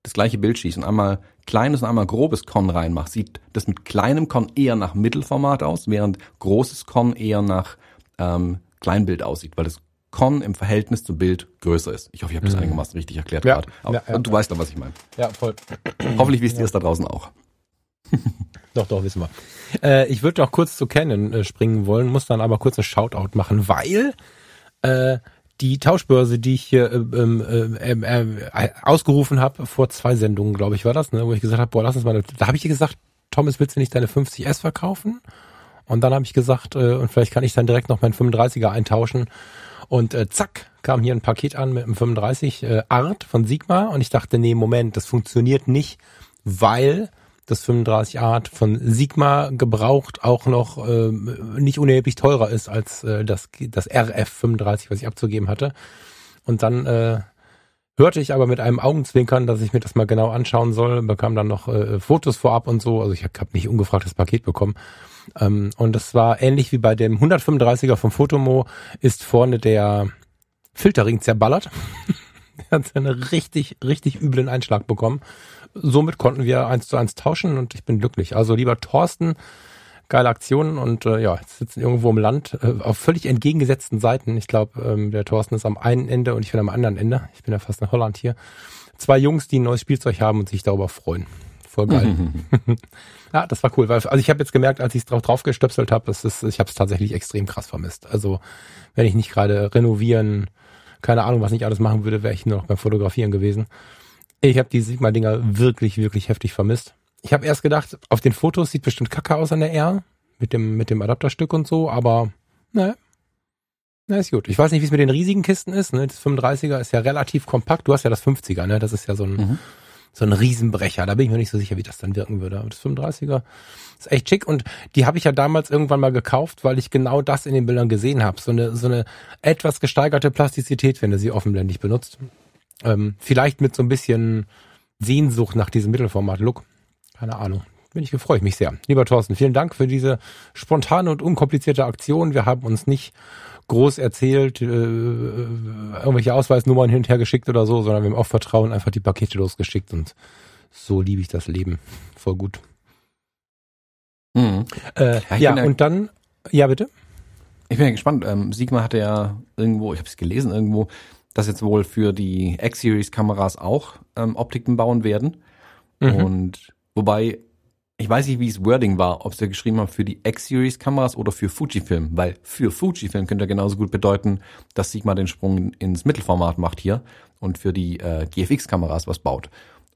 A: das gleiche Bild schieße und einmal kleines und einmal grobes Con reinmache, sieht das mit kleinem Con eher nach Mittelformat aus, während großes Con eher nach ähm, Kleinbild aussieht, weil das Con im Verhältnis zum Bild größer ist. Ich hoffe, ich habe das mhm. einigermaßen richtig erklärt ja, gerade. Ja, ja, und du weißt doch, was ich meine.
B: Ja, voll.
A: Hoffentlich wisst ihr es da draußen auch.
B: doch, doch, wissen wir. Äh, ich würde noch kurz zu Canon äh, springen wollen, muss dann aber kurz ein Shoutout machen, weil äh, die Tauschbörse, die ich hier äh, ähm, äh, äh, äh, ausgerufen habe vor zwei Sendungen, glaube ich, war das, ne, wo ich gesagt habe, boah, lass uns mal, da habe ich gesagt, Thomas, willst du nicht deine 50S verkaufen? Und dann habe ich gesagt, äh, und vielleicht kann ich dann direkt noch meinen 35er eintauschen. Und äh, zack, kam hier ein Paket an mit einem 35 äh, Art von Sigma und ich dachte, nee, Moment, das funktioniert nicht, weil das 35 Art von Sigma gebraucht auch noch äh, nicht unerheblich teurer ist als äh, das, das RF 35, was ich abzugeben hatte. Und dann äh, hörte ich aber mit einem Augenzwinkern, dass ich mir das mal genau anschauen soll, bekam dann noch äh, Fotos vorab und so. Also ich habe hab nicht ungefragtes Paket bekommen. Ähm, und das war ähnlich wie bei dem 135er vom Fotomo, ist vorne der Filterring zerballert. er hat einen richtig, richtig üblen Einschlag bekommen somit konnten wir eins zu eins tauschen und ich bin glücklich. Also lieber Thorsten, geile Aktion und äh, ja, jetzt sitzen irgendwo im Land äh, auf völlig entgegengesetzten Seiten. Ich glaube, ähm, der Thorsten ist am einen Ende und ich bin am anderen Ende. Ich bin ja fast in Holland hier. Zwei Jungs, die ein neues Spielzeug haben und sich darüber freuen. Voll geil. ja, das war cool, weil also ich habe jetzt gemerkt, als ich es drauf draufgestöpselt habe, es ist, ich habe es tatsächlich extrem krass vermisst. Also wenn ich nicht gerade renovieren, keine Ahnung, was ich alles machen würde, wäre ich nur noch beim Fotografieren gewesen. Ich habe die Sigma-Dinger wirklich, wirklich heftig vermisst. Ich habe erst gedacht, auf den Fotos sieht bestimmt kacke aus an der R mit dem mit dem Adapterstück und so, aber ne, na ist gut. Ich weiß nicht, wie es mit den riesigen Kisten ist. Ne? Das 35er ist ja relativ kompakt. Du hast ja das 50er, ne? Das ist ja so ein mhm. so ein Riesenbrecher. Da bin ich mir nicht so sicher, wie das dann wirken würde. Aber das 35er ist echt schick und die habe ich ja damals irgendwann mal gekauft, weil ich genau das in den Bildern gesehen habe. So eine so eine etwas gesteigerte Plastizität, wenn du sie offenblendig benutzt. Ähm, vielleicht mit so ein bisschen Sehnsucht nach diesem Mittelformat-Look. Keine Ahnung. Bin ich gefreut mich sehr. Lieber Thorsten, vielen Dank für diese spontane und unkomplizierte Aktion. Wir haben uns nicht groß erzählt, äh, irgendwelche Ausweisnummern hin und her geschickt oder so, sondern wir haben auch Vertrauen einfach die Pakete losgeschickt und so liebe ich das Leben. Voll gut. Mhm. Äh, ja, ja und dann, ja bitte.
A: Ich bin ja gespannt. Ähm, Sigma hatte ja irgendwo, ich habe es gelesen irgendwo, dass jetzt wohl für die X-Series-Kameras auch ähm, Optiken bauen werden. Mhm. Und wobei, ich weiß nicht, wie es Wording war, ob sie geschrieben haben für die X-Series-Kameras oder für Fujifilm, weil für Fujifilm könnte genauso gut bedeuten, dass Sigma den Sprung ins Mittelformat macht hier und für die äh, GFX-Kameras was baut.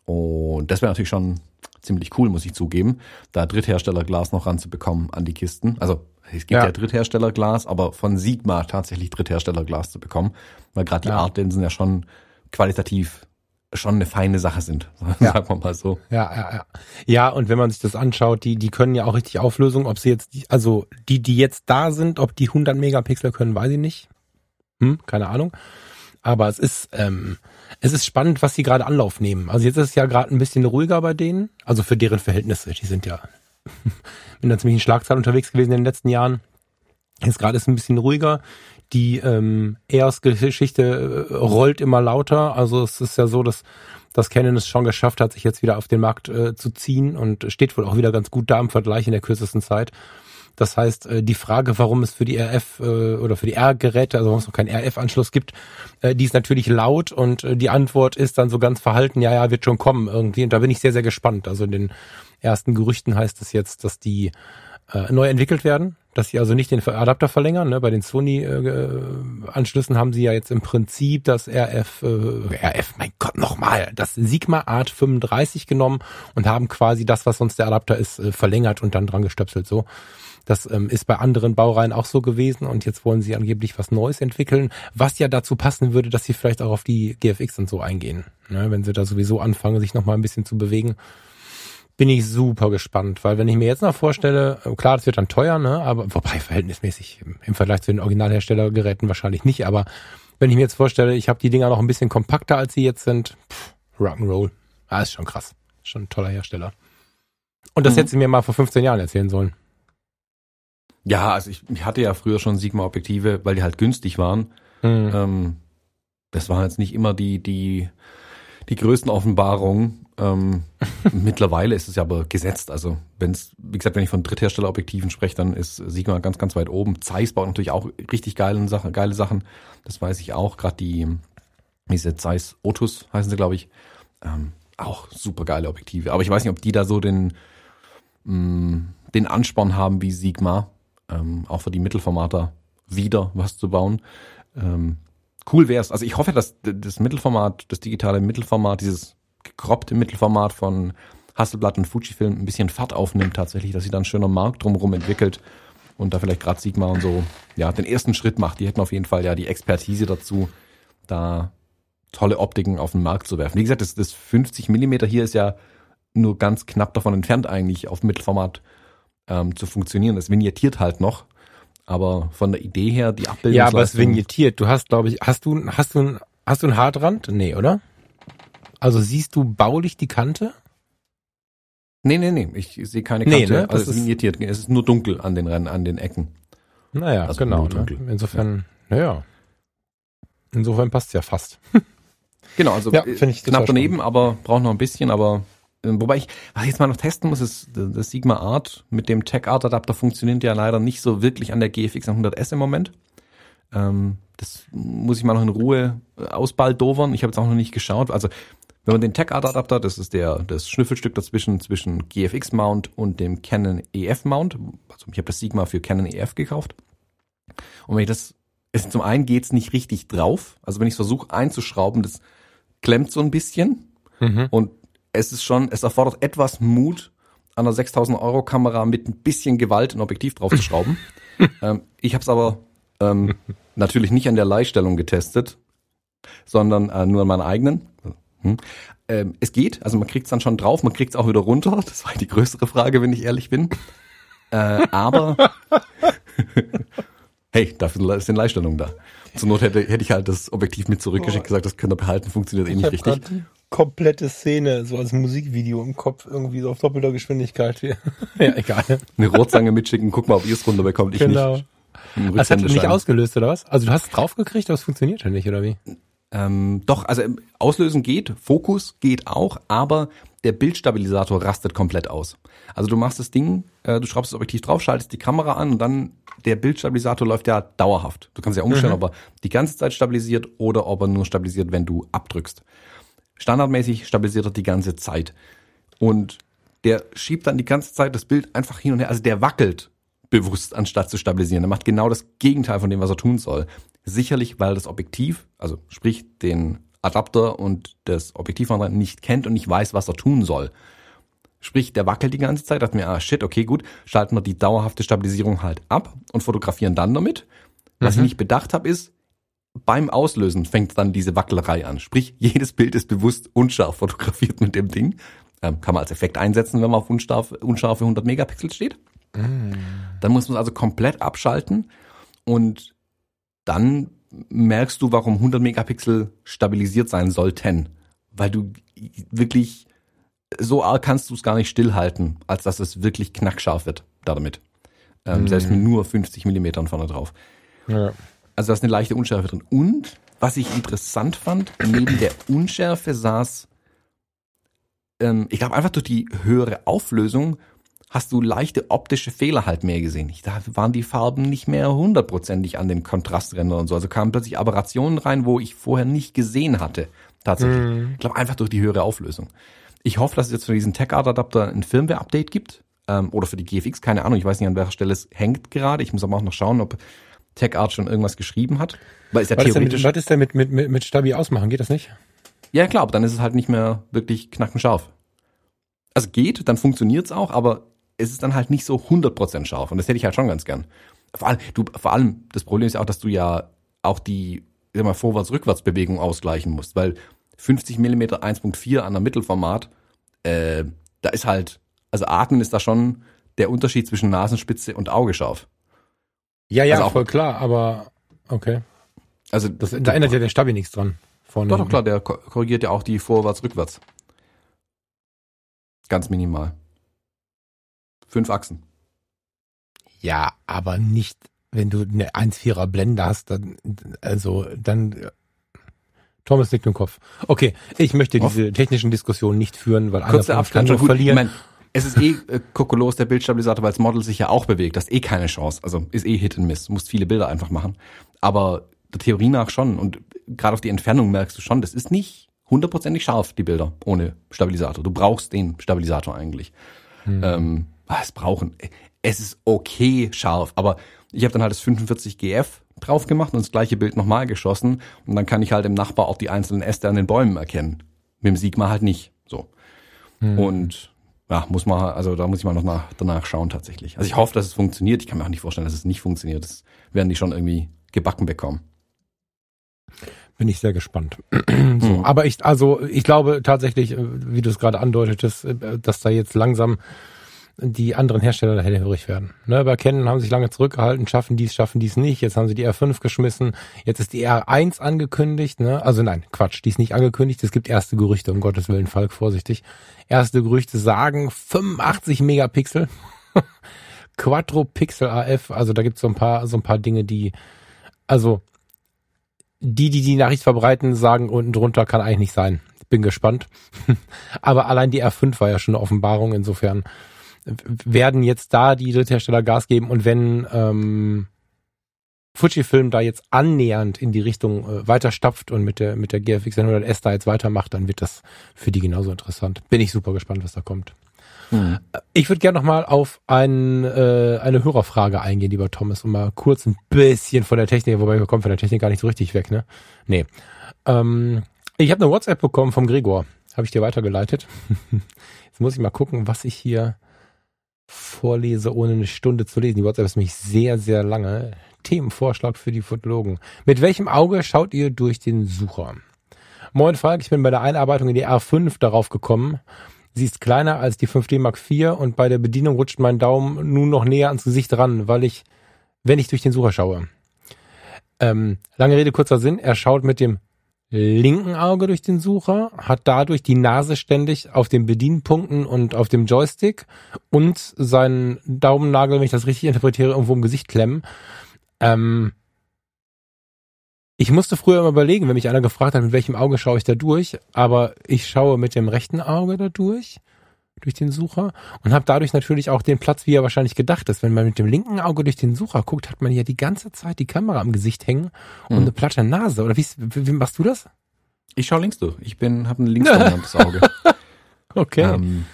A: Und das wäre natürlich schon ziemlich cool, muss ich zugeben, da Drittherstellerglas noch ranzubekommen an die Kisten. Also es gibt ja, ja Drittherstellerglas, aber von Sigma tatsächlich Drittherstellerglas zu bekommen, weil gerade die ja. Art-Linsen ja schon qualitativ schon eine feine Sache sind, ja. sagen wir mal so.
B: Ja, ja, ja. Ja, und wenn man sich das anschaut, die, die können ja auch richtig Auflösung, ob sie jetzt, also die, die jetzt da sind, ob die 100 Megapixel können, weiß ich nicht. Hm, keine Ahnung. Aber es ist, ähm, es ist spannend, was sie gerade Anlauf nehmen. Also jetzt ist es ja gerade ein bisschen ruhiger bei denen, also für deren Verhältnisse. Die sind ja mit einer ziemlichen Schlagzahl unterwegs gewesen in den letzten Jahren. Jetzt gerade ist es ein bisschen ruhiger. Die ähm, EOS-Geschichte äh, rollt immer lauter. Also es ist ja so, dass dass Canon es schon geschafft hat, sich jetzt wieder auf den Markt äh, zu ziehen und steht wohl auch wieder ganz gut da im Vergleich in der kürzesten Zeit. Das heißt, äh, die Frage, warum es für die RF äh, oder für die R-Geräte, also warum es noch keinen RF-Anschluss gibt, die ist natürlich laut und die Antwort ist dann so ganz verhalten, ja, ja, wird schon kommen irgendwie. Und da bin ich sehr, sehr gespannt. Also in den ersten Gerüchten heißt es jetzt, dass die neu entwickelt werden, dass sie also nicht den Adapter verlängern. Ne? Bei den Sony-Anschlüssen haben sie ja jetzt im Prinzip das RF, äh, RF, mein Gott, nochmal, das Sigma Art 35 genommen und haben quasi das, was sonst der Adapter ist, verlängert und dann dran gestöpselt so. Das ähm, ist bei anderen Baureihen auch so gewesen und jetzt wollen sie angeblich was Neues entwickeln, was ja dazu passen würde, dass sie vielleicht auch auf die GFX und so eingehen. Ne? Wenn sie da sowieso anfangen, sich nochmal ein bisschen zu bewegen bin ich super gespannt, weil wenn ich mir jetzt noch vorstelle, klar, das wird dann teuer, ne, aber wobei verhältnismäßig im Vergleich zu den Originalherstellergeräten wahrscheinlich nicht, aber wenn ich mir jetzt vorstelle, ich habe die Dinger noch ein bisschen kompakter als sie jetzt sind, pff, Rock'n'Roll, ah, ist schon krass, schon ein toller Hersteller. Und das mhm. hätte sie mir mal vor 15 Jahren erzählen sollen.
A: Ja, also ich, ich hatte ja früher schon Sigma-Objektive, weil die halt günstig waren. Mhm. Ähm, das waren jetzt nicht immer die, die, die größten Offenbarungen. Ähm, mittlerweile ist es ja aber gesetzt. Also wenn es, wie gesagt, wenn ich von Drittherstellerobjektiven spreche, dann ist Sigma ganz, ganz weit oben. Zeiss baut natürlich auch richtig geile Sachen, geile Sachen. Das weiß ich auch. Gerade die, diese Zeiss Otus heißen sie, glaube ich. Ähm, auch super geile Objektive. Aber ich weiß nicht, ob die da so den, mh, mm, den Ansporn haben wie Sigma ähm, auch für die Mittelformater wieder was zu bauen. Ähm, cool wäre es. Also ich hoffe, dass das Mittelformat, das digitale Mittelformat, dieses gekroppte Mittelformat von Hasselblatt und Fujifilm ein bisschen Fahrt aufnimmt tatsächlich, dass sie dann schöner Markt drumherum entwickelt und da vielleicht gerade Sigma und so ja den ersten Schritt macht. Die hätten auf jeden Fall ja die Expertise dazu, da tolle Optiken auf den Markt zu werfen. Wie gesagt, das, das 50 Millimeter hier ist ja nur ganz knapp davon entfernt eigentlich auf Mittelformat ähm, zu funktionieren. Es vignettiert halt noch. Aber von der Idee her, die Abbildung.
B: Ja, aber es vignettiert. Du hast, glaube ich, hast du, hast du, hast du einen Hartrand? Nee, oder? Also siehst du baulich die Kante?
A: Nee, nee, nee, ich sehe keine Kante. Nee, ne? Also es ist vignettiert. Es ist nur dunkel an den Rennen, an den Ecken.
B: Naja, also genau. Ne? Insofern, ja. naja. Insofern passt ja fast.
A: genau, also ja, ich knapp daneben, spannend. aber braucht noch ein bisschen, aber Ähm, wobei ich, was ich jetzt mal noch testen muss, ist das Sigma Art mit dem Tech Art Adapter funktioniert ja leider nicht so wirklich an der GFX 100S im Moment. Ähm, das muss ich mal noch in Ruhe äh, ausbaldovern. Ich habe jetzt auch noch nicht geschaut. Also wenn man den Tech Art Adapter, das ist der das Schnüffelstück dazwischen zwischen GFX Mount und dem Canon EF Mount. Also ich habe das Sigma für Canon EF gekauft. Und wenn ich das ist zum einen geht's nicht richtig drauf. Also wenn ich versuche einzuschrauben, das klemmt so ein bisschen. Mhm. Und es ist schon, es erfordert etwas Mut, an einer 6000 Euro Kamera mit ein bisschen Gewalt ein Objektiv draufzuschrauben. ähm, ich habe es aber ähm, natürlich nicht an der Leihstellung getestet, sondern äh, nur an meiner eigenen. Hm. Ähm, es geht, also man kriegt es dann schon drauf, man kriegt es auch wieder runter. Das war die größere Frage, wenn ich ehrlich bin. Äh, aber hey, dafür sind Leihstellungen da. Zur Not hätte, hätte ich halt das Objektiv mit zurückgeschickt, gesagt, das könnt ihr behalten, funktioniert eh nicht richtig.
B: Komplette Szene, so als Musikvideo im Kopf, irgendwie so auf doppelter Geschwindigkeit. ja,
A: egal. Eine Rotzange mitschicken, guck mal, ob ihr es runterbekommt, ich genau. nicht.
B: Das hat nicht ausgelöst, oder was? Also du hast es draufgekriegt, aber es funktioniert ja nicht, oder wie?
A: Ähm, doch, also auslösen geht, Fokus geht auch, aber der Bildstabilisator rastet komplett aus. Also du machst das Ding, äh, du schraubst das Objektiv drauf, schaltest die Kamera an und dann der Bildstabilisator läuft ja dauerhaft. Du kannst ja umstellen, mhm. ob er die ganze Zeit stabilisiert oder ob er nur stabilisiert, wenn du abdrückst. Standardmäßig stabilisiert er die ganze Zeit. Und der schiebt dann die ganze Zeit das Bild einfach hin und her. Also der wackelt bewusst, anstatt zu stabilisieren. Er macht genau das Gegenteil von dem, was er tun soll. Sicherlich, weil das Objektiv, also sprich den Adapter und das Objektivhandler nicht kennt und nicht weiß, was er tun soll. Sprich, der wackelt die ganze Zeit, dachte mir, ah shit, okay, gut, schalten wir die dauerhafte Stabilisierung halt ab und fotografieren dann damit. Was mhm. ich nicht bedacht habe, ist, beim Auslösen fängt dann diese Wackelerei an. Sprich, jedes Bild ist bewusst unscharf fotografiert mit dem Ding. Ähm, kann man als Effekt einsetzen, wenn man auf unscharf, unscharfe 100 Megapixel steht. Mhm. Dann muss man also komplett abschalten und dann merkst du, warum 100 Megapixel stabilisiert sein sollten. Weil du wirklich so arg kannst du es gar nicht stillhalten, als dass es wirklich knackscharf wird damit. Ähm, mhm. Selbst mit nur 50 Millimetern vorne drauf. Ja. Also da ist eine leichte Unschärfe drin. Und was ich interessant fand, neben der Unschärfe saß, ähm, ich glaube einfach durch die höhere Auflösung hast du leichte optische Fehler halt mehr gesehen. Da waren die Farben nicht mehr hundertprozentig an den Kontrasträndern und so. Also kamen plötzlich Aberrationen rein, wo ich vorher nicht gesehen hatte. Tatsächlich. Mhm. Ich glaube einfach durch die höhere Auflösung. Ich hoffe, dass es jetzt für diesen Tech-Art-Adapter ein Firmware-Update gibt. Ähm, oder für die GFX, keine Ahnung. Ich weiß nicht, an welcher Stelle es hängt gerade. Ich muss aber auch noch schauen, ob TechArt schon irgendwas geschrieben hat.
B: Weil ist ja was theoretisch. was ist denn mit, mit, mit, mit Stabi ausmachen? Geht das nicht?
A: Ja, klar, aber dann ist es halt nicht mehr wirklich knackenscharf. Also geht, dann funktioniert's auch, aber es ist dann halt nicht so 100% scharf. Und das hätte ich halt schon ganz gern. Vor allem, du, vor allem, das Problem ist ja auch, dass du ja auch die, sag mal, Vorwärts-Rückwärts-Bewegung ausgleichen musst, weil 50 mm 1.4 an der Mittelformat, äh, da ist halt, also Atmen ist da schon der Unterschied zwischen Nasenspitze und Auge scharf.
B: Ja, ja, also auch, voll klar, aber okay. Also das, da ändert ja der Stabi nichts dran.
A: Vorne. Doch, doch, klar, der korrigiert ja auch die Vorwärts-Rückwärts. Ganz minimal. Fünf Achsen.
B: Ja, aber nicht, wenn du eine 1,4er Blende hast, dann, also, dann Thomas nickt im Kopf. Okay, ich möchte diese technischen Diskussionen nicht führen, weil
A: Kurze einer kann schon verlieren. Ich mein, es ist eh äh, kokolos, der Bildstabilisator, weil das Model sich ja auch bewegt. Das ist eh keine Chance. Also ist eh Hit and Miss. Du musst viele Bilder einfach machen. Aber der Theorie nach schon. Und gerade auf die Entfernung merkst du schon, das ist nicht hundertprozentig scharf, die Bilder, ohne Stabilisator. Du brauchst den Stabilisator eigentlich. Hm. Ähm, was brauchen? Es ist okay scharf, aber ich habe dann halt das 45 GF drauf gemacht und das gleiche Bild nochmal geschossen und dann kann ich halt im Nachbarort die einzelnen Äste an den Bäumen erkennen. Mit dem Sigma halt nicht. So. Hm. Und ja, muss man, also da muss ich mal noch nach, danach schauen tatsächlich. Also ich hoffe, dass es funktioniert. Ich kann mir auch nicht vorstellen, dass es nicht funktioniert. Das werden die schon irgendwie gebacken bekommen.
B: Bin ich sehr gespannt. so, hm. Aber ich, also ich glaube tatsächlich, äh, wie du es gerade andeutetest, äh, dass da jetzt langsam die anderen Hersteller hellhörig werden. Ne, bei Canon haben sich lange zurückgehalten, schaffen dies, schaffen dies nicht. Jetzt haben sie die R5 geschmissen. Jetzt ist die R1 angekündigt. Ne? Also nein, Quatsch, die ist nicht angekündigt. Es gibt erste Gerüchte, um Gottes Willen, Falk, vorsichtig. Erste Gerüchte sagen 85 Megapixel. Quattro Pixel AF. Also da gibt es so ein paar, so ein paar Dinge, die, also die, die die Nachricht verbreiten, sagen unten drunter kann eigentlich nicht sein. bin gespannt. Aber allein die R5 war ja schon eine Offenbarung. Insofern werden jetzt da die Dritthersteller Gas geben und wenn ähm, Fujifilm da jetzt annähernd in die Richtung äh, weiter stapft und mit der mit der GFX 100S da jetzt weitermacht, dann wird das für die genauso interessant. Bin ich super gespannt, was da kommt. Hm. Ich würde gerne noch mal auf ein, äh, eine Hörerfrage eingehen, lieber Thomas, und mal kurz ein bisschen von der Technik, wobei wir kommen von der Technik gar nicht so richtig weg, ne? Nee. Ähm, ich habe eine WhatsApp bekommen vom Gregor. Habe ich dir weitergeleitet. Jetzt muss ich mal gucken, was ich hier vorlese, ohne eine Stunde zu lesen. Die WhatsApp ist nämlich sehr, sehr lange. Themenvorschlag für die Fotologen. Mit welchem Auge schaut ihr durch den Sucher? Moin Falk, ich bin bei der Einarbeitung in die R5 darauf gekommen. Sie ist kleiner als die 5D Mark IV und bei der Bedienung rutscht mein Daumen nun noch näher ans Gesicht ran, weil ich, wenn ich durch den Sucher schaue. Ähm, lange Rede, kurzer Sinn. Er schaut mit dem linken Auge durch den Sucher, hat dadurch die Nase ständig auf den Bedienpunkten und auf dem Joystick und seinen Daumennagel, wenn ich das richtig interpretiere, irgendwo im Gesicht klemmen. Ähm, ich musste früher immer überlegen, wenn mich einer gefragt hat, mit welchem Auge schaue ich da durch, aber ich schaue mit dem rechten Auge da durch, durch den Sucher und habe dadurch natürlich auch den Platz, wie er wahrscheinlich gedacht ist. Wenn man mit dem linken Auge durch den Sucher guckt, hat man ja die ganze Zeit die Kamera am Gesicht hängen und mhm. eine platte Nase. Oder wie, wie machst du das?
A: Ich schaue links durch. Ich bin, habe ein linksdominantes Auge.
B: okay. Ähm,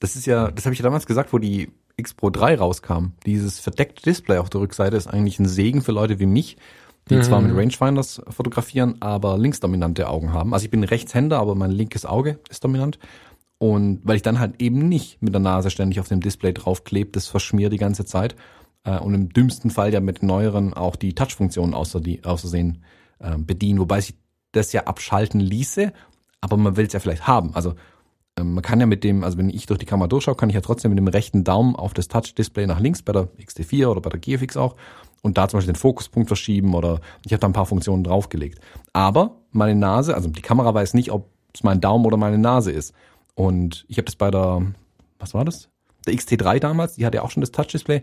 A: das ist ja, das habe ich ja damals gesagt, wo die X Pro 3 rauskam. Dieses verdeckte Display auf der Rückseite ist eigentlich ein Segen für Leute wie mich, die mhm. zwar mit Rangefinders fotografieren, aber linksdominante Augen haben. Also ich bin Rechtshänder, aber mein linkes Auge ist dominant. Und weil ich dann halt eben nicht mit der Nase ständig auf dem Display draufklebe, das verschmiert die ganze Zeit. Äh, und im dümmsten Fall ja mit neueren auch die Touch-Funktionen außersehen äh, bedienen, wobei sich das ja abschalten ließe, aber man will es ja vielleicht haben. Also ähm, man kann ja mit dem, also wenn ich durch die Kamera durchschaue, kann ich ja trotzdem mit dem rechten Daumen auf das Touch-Display nach links bei der XT4 oder bei der GFX auch und da zum Beispiel den Fokuspunkt verschieben oder ich habe da ein paar Funktionen draufgelegt. Aber meine Nase, also die Kamera weiß nicht, ob es mein Daumen oder meine Nase ist. Und ich habe das bei der, was war das? Der XT3 damals, die hatte ja auch schon das Touch-Display.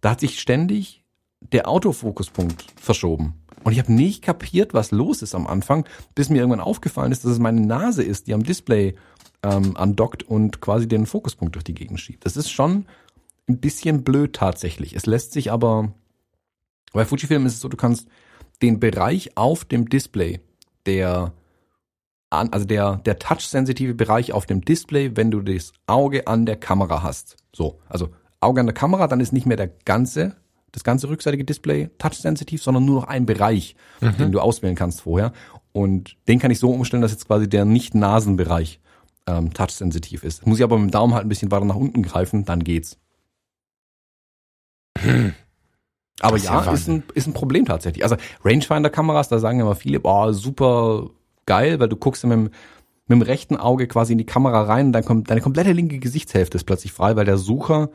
A: Da hat sich ständig der Autofokuspunkt verschoben. Und ich habe nicht kapiert, was los ist am Anfang, bis mir irgendwann aufgefallen ist, dass es meine Nase ist, die am Display ähm, andockt und quasi den Fokuspunkt durch die Gegend schiebt. Das ist schon ein bisschen blöd tatsächlich. Es lässt sich aber, bei Fujifilm ist es so, du kannst den Bereich auf dem Display, der also der, der touch-sensitive Bereich auf dem Display, wenn du das Auge an der Kamera hast. So, also Auge an der Kamera, dann ist nicht mehr der ganze, das ganze rückseitige Display touch-sensitiv, sondern nur noch ein Bereich, mhm. den du auswählen kannst vorher. Und den kann ich so umstellen, dass jetzt quasi der Nicht-Nasen-Bereich ähm, touch-sensitiv ist. Muss ich aber mit dem Daumen halt ein bisschen weiter nach unten greifen, dann geht's. Hm. Aber ja, ja ist, ein, ist ein Problem tatsächlich. Also Rangefinder-Kameras, da sagen immer viele, boah, super geil, weil du guckst mit dem, mit dem rechten Auge quasi in die Kamera rein und dann kommt deine komplette linke Gesichtshälfte ist plötzlich frei, weil der Sucher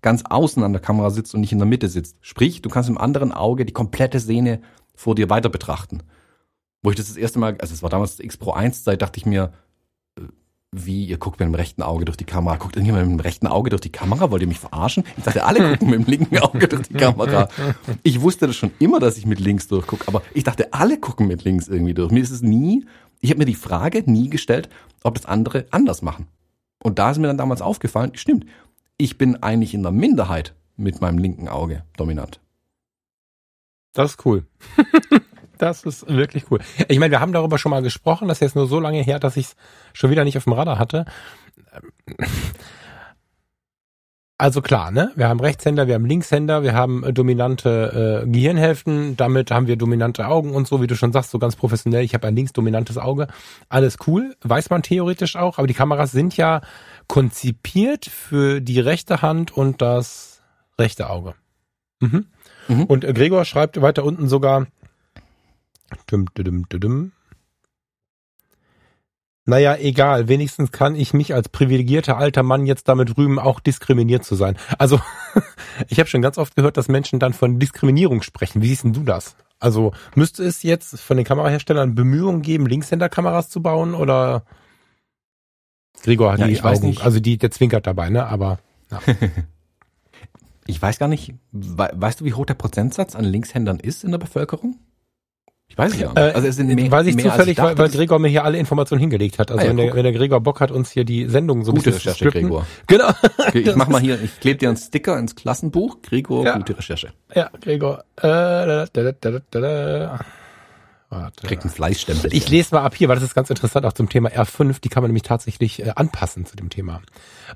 A: ganz außen an der Kamera sitzt und nicht in der Mitte sitzt. Sprich, du kannst im anderen Auge die komplette Szene vor dir weiter betrachten. Wo ich das das erste Mal, also es war damals X Pro 1 Zeit, dachte ich mir, wie, ihr guckt mit dem rechten Auge durch die Kamera. Guckt irgendjemand mit dem rechten Auge durch die Kamera? Wollt ihr mich verarschen? Ich dachte, alle gucken mit dem linken Auge durch die Kamera. Ich wusste das schon immer, dass ich mit links durchgucke, aber ich dachte, alle gucken mit links irgendwie durch. Mir ist es nie, ich habe mir die Frage nie gestellt, ob das andere anders machen. Und da ist mir dann damals aufgefallen, stimmt, ich bin eigentlich in der Minderheit mit meinem linken Auge dominant.
B: Das ist cool. Das ist wirklich cool. Ich meine, wir haben darüber schon mal gesprochen, das ist jetzt nur so lange her, dass ich es schon wieder nicht auf dem Radar hatte. Also klar, ne? Wir haben Rechtshänder, wir haben Linkshänder, wir haben äh, dominante äh, Gehirnhälften, damit haben wir dominante Augen und so, wie du schon sagst, so ganz professionell. Ich habe ein linksdominantes Auge. Alles cool, weiß man theoretisch auch, aber die Kameras sind ja konzipiert für die rechte Hand und das rechte Auge. Mhm. Mhm. Und äh, Gregor schreibt weiter unten sogar, Dum, dum, dum, dum. Naja, egal. Wenigstens kann ich mich als privilegierter alter Mann jetzt damit rühmen, auch diskriminiert zu sein. Also, ich habe schon ganz oft gehört, dass Menschen dann von Diskriminierung sprechen. Wie siehst denn du das? Also, müsste es jetzt von den Kameraherstellern Bemühungen geben, Linkshänder-Kameras zu bauen oder Gregor hat ja, die ich Augen, also die, der zwinkert dabei, ne? Aber ja.
A: ich weiß gar nicht, weißt du, wie hoch der Prozentsatz an Linkshändern ist in der Bevölkerung? Ich weiß ja.
B: Äh, also es sind mehr, weiß ich mehr zufällig, ich weil, weil Gregor mir hier alle Informationen hingelegt hat. Also ah, ja, wenn, der, wenn der Gregor Bock hat, uns hier die Sendung so
A: gute ein bisschen Recherche, Gregor.
B: Genau.
A: Okay, ich mach mal hier, ich klebe dir einen Sticker ins Klassenbuch. Gregor, ja. gute Recherche.
B: Ja, Gregor. Äh, da, da, da, da, da.
A: Warte. Kriegt einen Fleißstempel.
B: Ich lese mal ab hier, weil das ist ganz interessant auch zum Thema R5. Die kann man nämlich tatsächlich äh, anpassen zu dem Thema.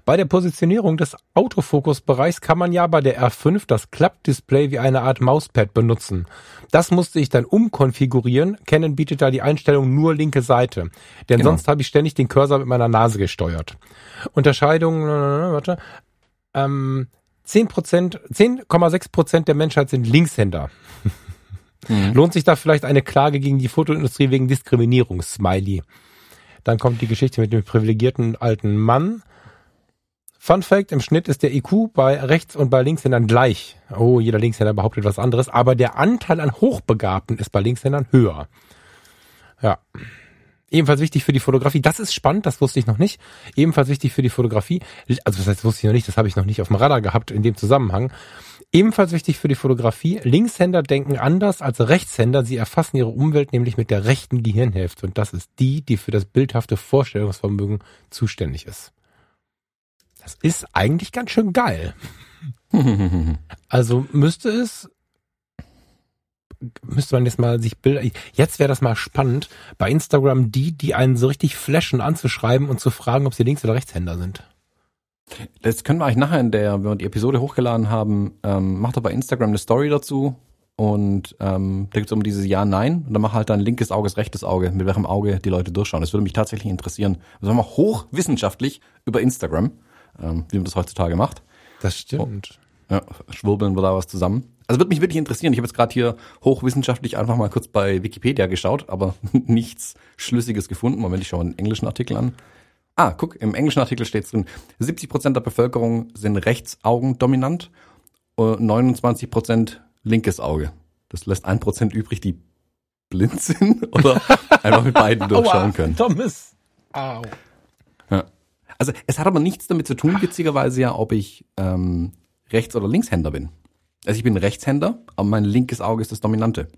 B: Bei der Positionierung des Autofokusbereichs kann man ja bei der R5 das Klappdisplay wie eine Art Mauspad benutzen. Das musste ich dann umkonfigurieren. Canon bietet da die Einstellung nur linke Seite. Denn genau. sonst habe ich ständig den Cursor mit meiner Nase gesteuert. Unterscheidung, warte, ähm, 10%, 10,6% der Menschheit sind Linkshänder. Mhm. Lohnt sich da vielleicht eine Klage gegen die Fotoindustrie wegen Diskriminierung? Smiley. Dann kommt die Geschichte mit dem privilegierten alten Mann. Fun Fact, im Schnitt ist der IQ bei Rechts- und bei Linkshändern gleich. Oh, jeder Linkshänder behauptet was anderes, aber der Anteil an Hochbegabten ist bei Linkshändern höher. Ja. Ebenfalls wichtig für die Fotografie. Das ist spannend, das wusste ich noch nicht. Ebenfalls wichtig für die Fotografie. Also das heißt, wusste ich noch nicht, das habe ich noch nicht auf dem Radar gehabt in dem Zusammenhang. Ebenfalls wichtig für die Fotografie, Linkshänder denken anders als Rechtshänder. Sie erfassen ihre Umwelt nämlich mit der rechten Gehirnhälfte und das ist die, die für das bildhafte Vorstellungsvermögen zuständig ist. Das ist eigentlich ganz schön geil. also müsste es müsste man jetzt mal sich Bilder. Jetzt wäre das mal spannend, bei Instagram die, die einen so richtig flashen, anzuschreiben und zu fragen, ob sie Links- oder Rechtshänder sind.
A: Das können wir eigentlich nachher in der, wenn wir die Episode hochgeladen haben, ähm, macht doch bei Instagram eine Story dazu und ähm, da gibt es immer dieses Ja-Nein und dann mach halt dein linkes Auge, rechtes Auge, mit welchem Auge die Leute durchschauen. Das würde mich tatsächlich interessieren. Das machen wir hochwissenschaftlich über Instagram, ähm, wie man das heutzutage macht.
B: Das stimmt.
A: Oh, ja, schwurbeln wir da was zusammen. Also würde mich wirklich interessieren. Ich habe jetzt gerade hier hochwissenschaftlich einfach mal kurz bei Wikipedia geschaut, aber nichts Schlüssiges gefunden. Moment, ich schaue einen englischen Artikel an. Ah, guck, im englischen Artikel steht drin, 70 Prozent der Bevölkerung sind Rechtsaugen dominant, 29 Prozent linkes Auge. Das lässt ein Prozent übrig, die blind sind oder einfach mit beiden durchschauen können.
B: Thomas. Au.
A: Ja. Also es hat aber nichts damit zu tun, witzigerweise ja, ob ich ähm, Rechts- oder Linkshänder bin. Also ich bin Rechtshänder, aber mein linkes Auge ist das Dominante.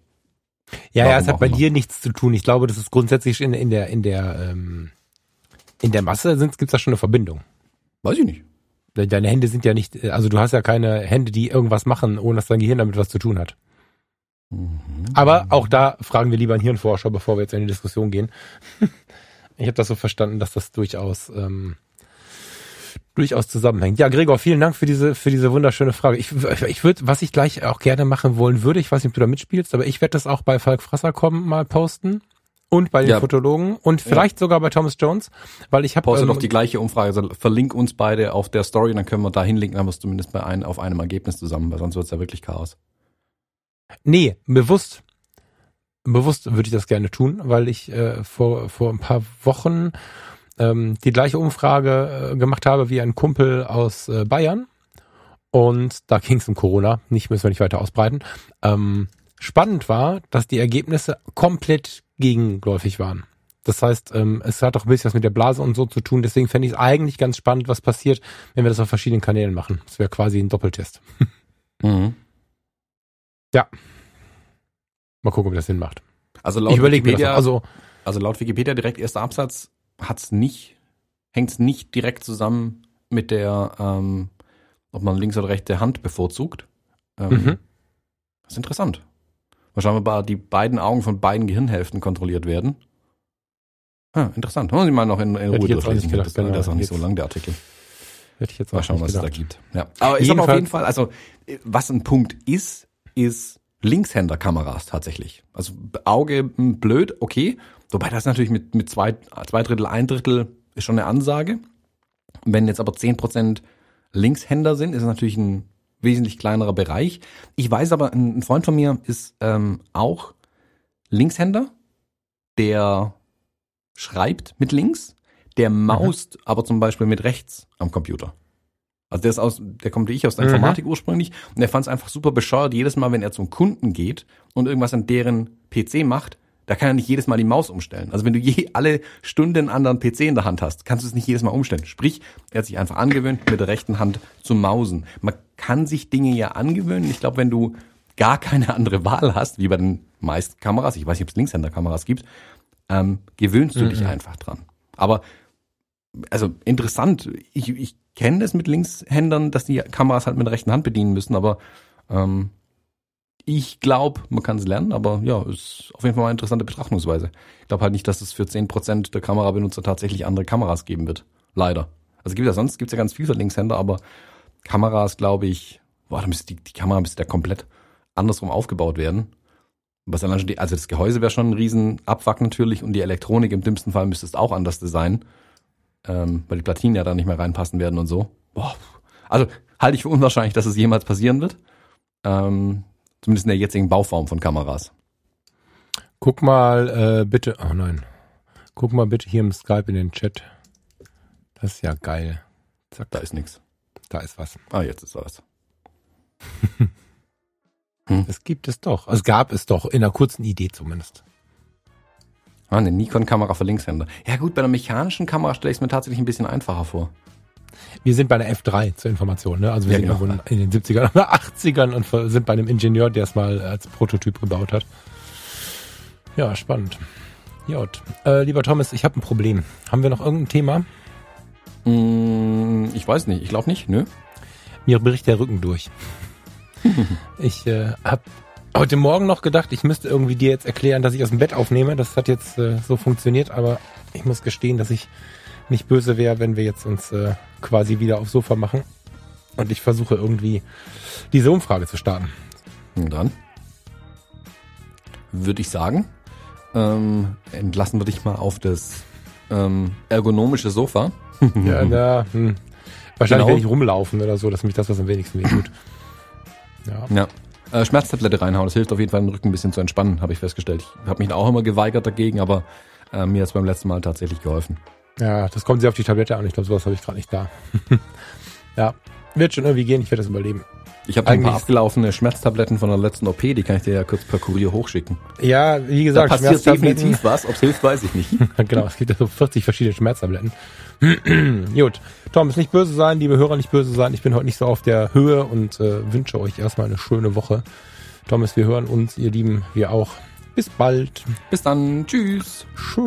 B: Ja, Warum ja, es hat bei immer. dir nichts zu tun. Ich glaube, das ist grundsätzlich in, in der, in der ähm, in der Masse gibt es da schon eine Verbindung.
A: Weiß ich nicht.
B: Deine Hände sind ja nicht, also du hast ja keine Hände, die irgendwas machen, ohne dass dein Gehirn damit was zu tun hat. Mhm. Aber auch da fragen wir lieber einen Hirnforscher, bevor wir jetzt in die Diskussion gehen. ich habe das so verstanden, dass das durchaus ähm, durchaus zusammenhängt. Ja, Gregor, vielen Dank für diese für diese wunderschöne Frage. Ich, ich würde, was ich gleich auch gerne machen wollen würde, ich weiß nicht, ob du da mitspielst, aber ich werde das auch bei Falk Frasser kommen mal posten und bei den ja. Fotologen und vielleicht ja. sogar bei Thomas Jones, weil ich habe
A: Poste ähm, doch die gleiche Umfrage, also verlink uns beide auf der Story, dann können wir da hinlinken, dann haben wir es zumindest bei ein, auf einem Ergebnis zusammen, weil sonst wird es ja wirklich Chaos.
B: Nee, bewusst. Bewusst würde ich das gerne tun, weil ich äh, vor, vor ein paar Wochen ähm, die gleiche Umfrage äh, gemacht habe wie ein Kumpel aus äh, Bayern. Und da ging es um Corona, nicht müssen wir nicht weiter ausbreiten. Ähm, spannend war, dass die Ergebnisse komplett gegenläufig waren. Das heißt, ähm, es hat auch ein bisschen was mit der Blase und so zu tun. Deswegen fände ich es eigentlich ganz spannend, was passiert, wenn wir das auf verschiedenen Kanälen machen. Das wäre quasi ein Doppeltest. Mhm. Ja. Mal gucken, ob das Sinn macht.
A: Also laut
B: ich Wikipedia,
A: also, also laut Wikipedia direkt erster Absatz hat's nicht, hängt's nicht direkt zusammen mit der, ähm, ob man links oder rechte Hand bevorzugt. Ähm, mhm. Das ist interessant. Wahrscheinlich die beiden Augen von beiden Gehirnhälften kontrolliert werden. Ah, interessant. Muss ich mal noch in, in Ruhe durchlesen.
B: Gedacht, das,
A: genau. das ist auch nicht so lang, der Artikel.
B: Hätte ich jetzt
A: mal schauen, was gedacht. es da gibt. Ja. Aber ist aber auf jeden Fall, also was ein Punkt ist, ist Linkshänder-Kameras tatsächlich. Also Auge hm, blöd, okay. Wobei das natürlich mit, mit zwei, zwei Drittel, ein Drittel ist schon eine Ansage. Wenn jetzt aber zehn Prozent Linkshänder sind, ist es natürlich ein wesentlich kleinerer Bereich. Ich weiß aber, ein Freund von mir ist ähm, auch Linkshänder, der schreibt mit links, der mhm. maust mhm. aber zum Beispiel mit rechts am Computer. Also der ist aus, der kommt wie ich aus der mhm. Informatik mhm. ursprünglich und der fand es einfach super bescheuert, jedes Mal, wenn er zum Kunden geht und irgendwas an deren PC macht, da kann er nicht jedes Mal die Maus umstellen. Also wenn du je alle Stunden einen anderen PC in der Hand hast, kannst du es nicht jedes Mal umstellen. Sprich, er hat sich einfach angewöhnt, mit der rechten Hand zu mausen. Man kann sich Dinge ja angewöhnen. Ich glaube, wenn du gar keine andere Wahl hast, wie bei den meisten Kameras, ich weiß nicht, ob es Linkshänder-Kameras gibt, ähm, gewöhnst du mhm. dich einfach dran. Aber also interessant, ich, ich kenne das mit Linkshändern, dass die Kameras halt mit der rechten Hand bedienen müssen, aber ähm, ich glaube, man kann es lernen, aber ja, ist auf jeden Fall mal eine interessante Betrachtungsweise. Ich glaube halt nicht, dass es für zehn Prozent der Kamerabenutzer tatsächlich andere Kameras geben wird. Leider. Also gibt ja sonst gibt's ja ganz viel für Linkshänder, aber Kameras, glaube ich, boah, da müsste die, die Kamera müsste ja komplett andersrum aufgebaut werden. Was allein schon die, also das Gehäuse wäre schon ein riesen Abwack natürlich und die Elektronik im dümmsten Fall müsste es auch anders sein, ähm, weil die Platinen ja da nicht mehr reinpassen werden und so. Boah. Also halte ich für unwahrscheinlich, dass es jemals passieren wird. Ähm, Zumindest in der jetzigen Bauform von Kameras.
B: Guck mal äh, bitte, oh nein, guck mal bitte hier im Skype in den Chat. Das ist ja geil.
A: Zack. Da ist nichts.
B: Da ist was.
A: Ah, jetzt ist was.
B: hm. Es gibt es doch. Es gab es doch, in einer kurzen Idee zumindest.
A: Ah, eine Nikon-Kamera für Linkshänder. Ja gut, bei einer mechanischen Kamera stelle ich es mir tatsächlich ein bisschen einfacher vor.
B: Wir sind bei der F3 zur Information, ne? Also wir ja, sind genau. in den 70ern oder 80ern und sind bei einem Ingenieur, der es mal als Prototyp gebaut hat. Ja, spannend. Jod. Äh, lieber Thomas, ich habe ein Problem. Haben wir noch irgendein Thema?
A: Mm, ich weiß nicht. Ich glaube nicht. Nö.
B: Mir bricht der Rücken durch. ich äh, habe heute Morgen noch gedacht, ich müsste irgendwie dir jetzt erklären, dass ich aus dem Bett aufnehme. Das hat jetzt äh, so funktioniert, aber ich muss gestehen, dass ich nicht böse wäre, wenn wir jetzt uns äh, quasi wieder aufs Sofa machen. Und ich versuche irgendwie diese Umfrage zu starten.
A: Und dann würde ich sagen, ähm, entlassen wir dich mal auf das ähm, ergonomische Sofa.
B: ja, na, hm. Wahrscheinlich genau. werde ich rumlaufen oder so, dass mich das was am wenigsten weh tut.
A: Ja. ja. Äh, Schmerztablette reinhauen, das hilft auf jeden Fall, den Rücken ein bisschen zu entspannen, habe ich festgestellt. Ich habe mich auch immer geweigert dagegen, aber äh, mir hat es beim letzten Mal tatsächlich geholfen.
B: Ja, das kommt sehr auf die Tablette an. Ich glaube, sowas habe ich gerade nicht da. ja, wird schon irgendwie gehen. Ich werde das überleben.
A: Ich habe ein paar abgelaufene Schmerztabletten von der letzten OP, die kann ich dir ja kurz per Kurier hochschicken.
B: Ja, wie gesagt,
A: da passiert definitiv was. Ob es hilft, weiß ich nicht.
B: genau, es gibt ja so 40 verschiedene Schmerztabletten. Gut, Tom, ist nicht böse sein, liebe Hörer, nicht böse sein. Ich bin heute nicht so auf der Höhe und äh, wünsche euch erstmal eine schöne Woche. Thomas, wir hören uns, ihr Lieben, wir auch. Bis bald.
A: Bis dann. Tschüss. Tschüss.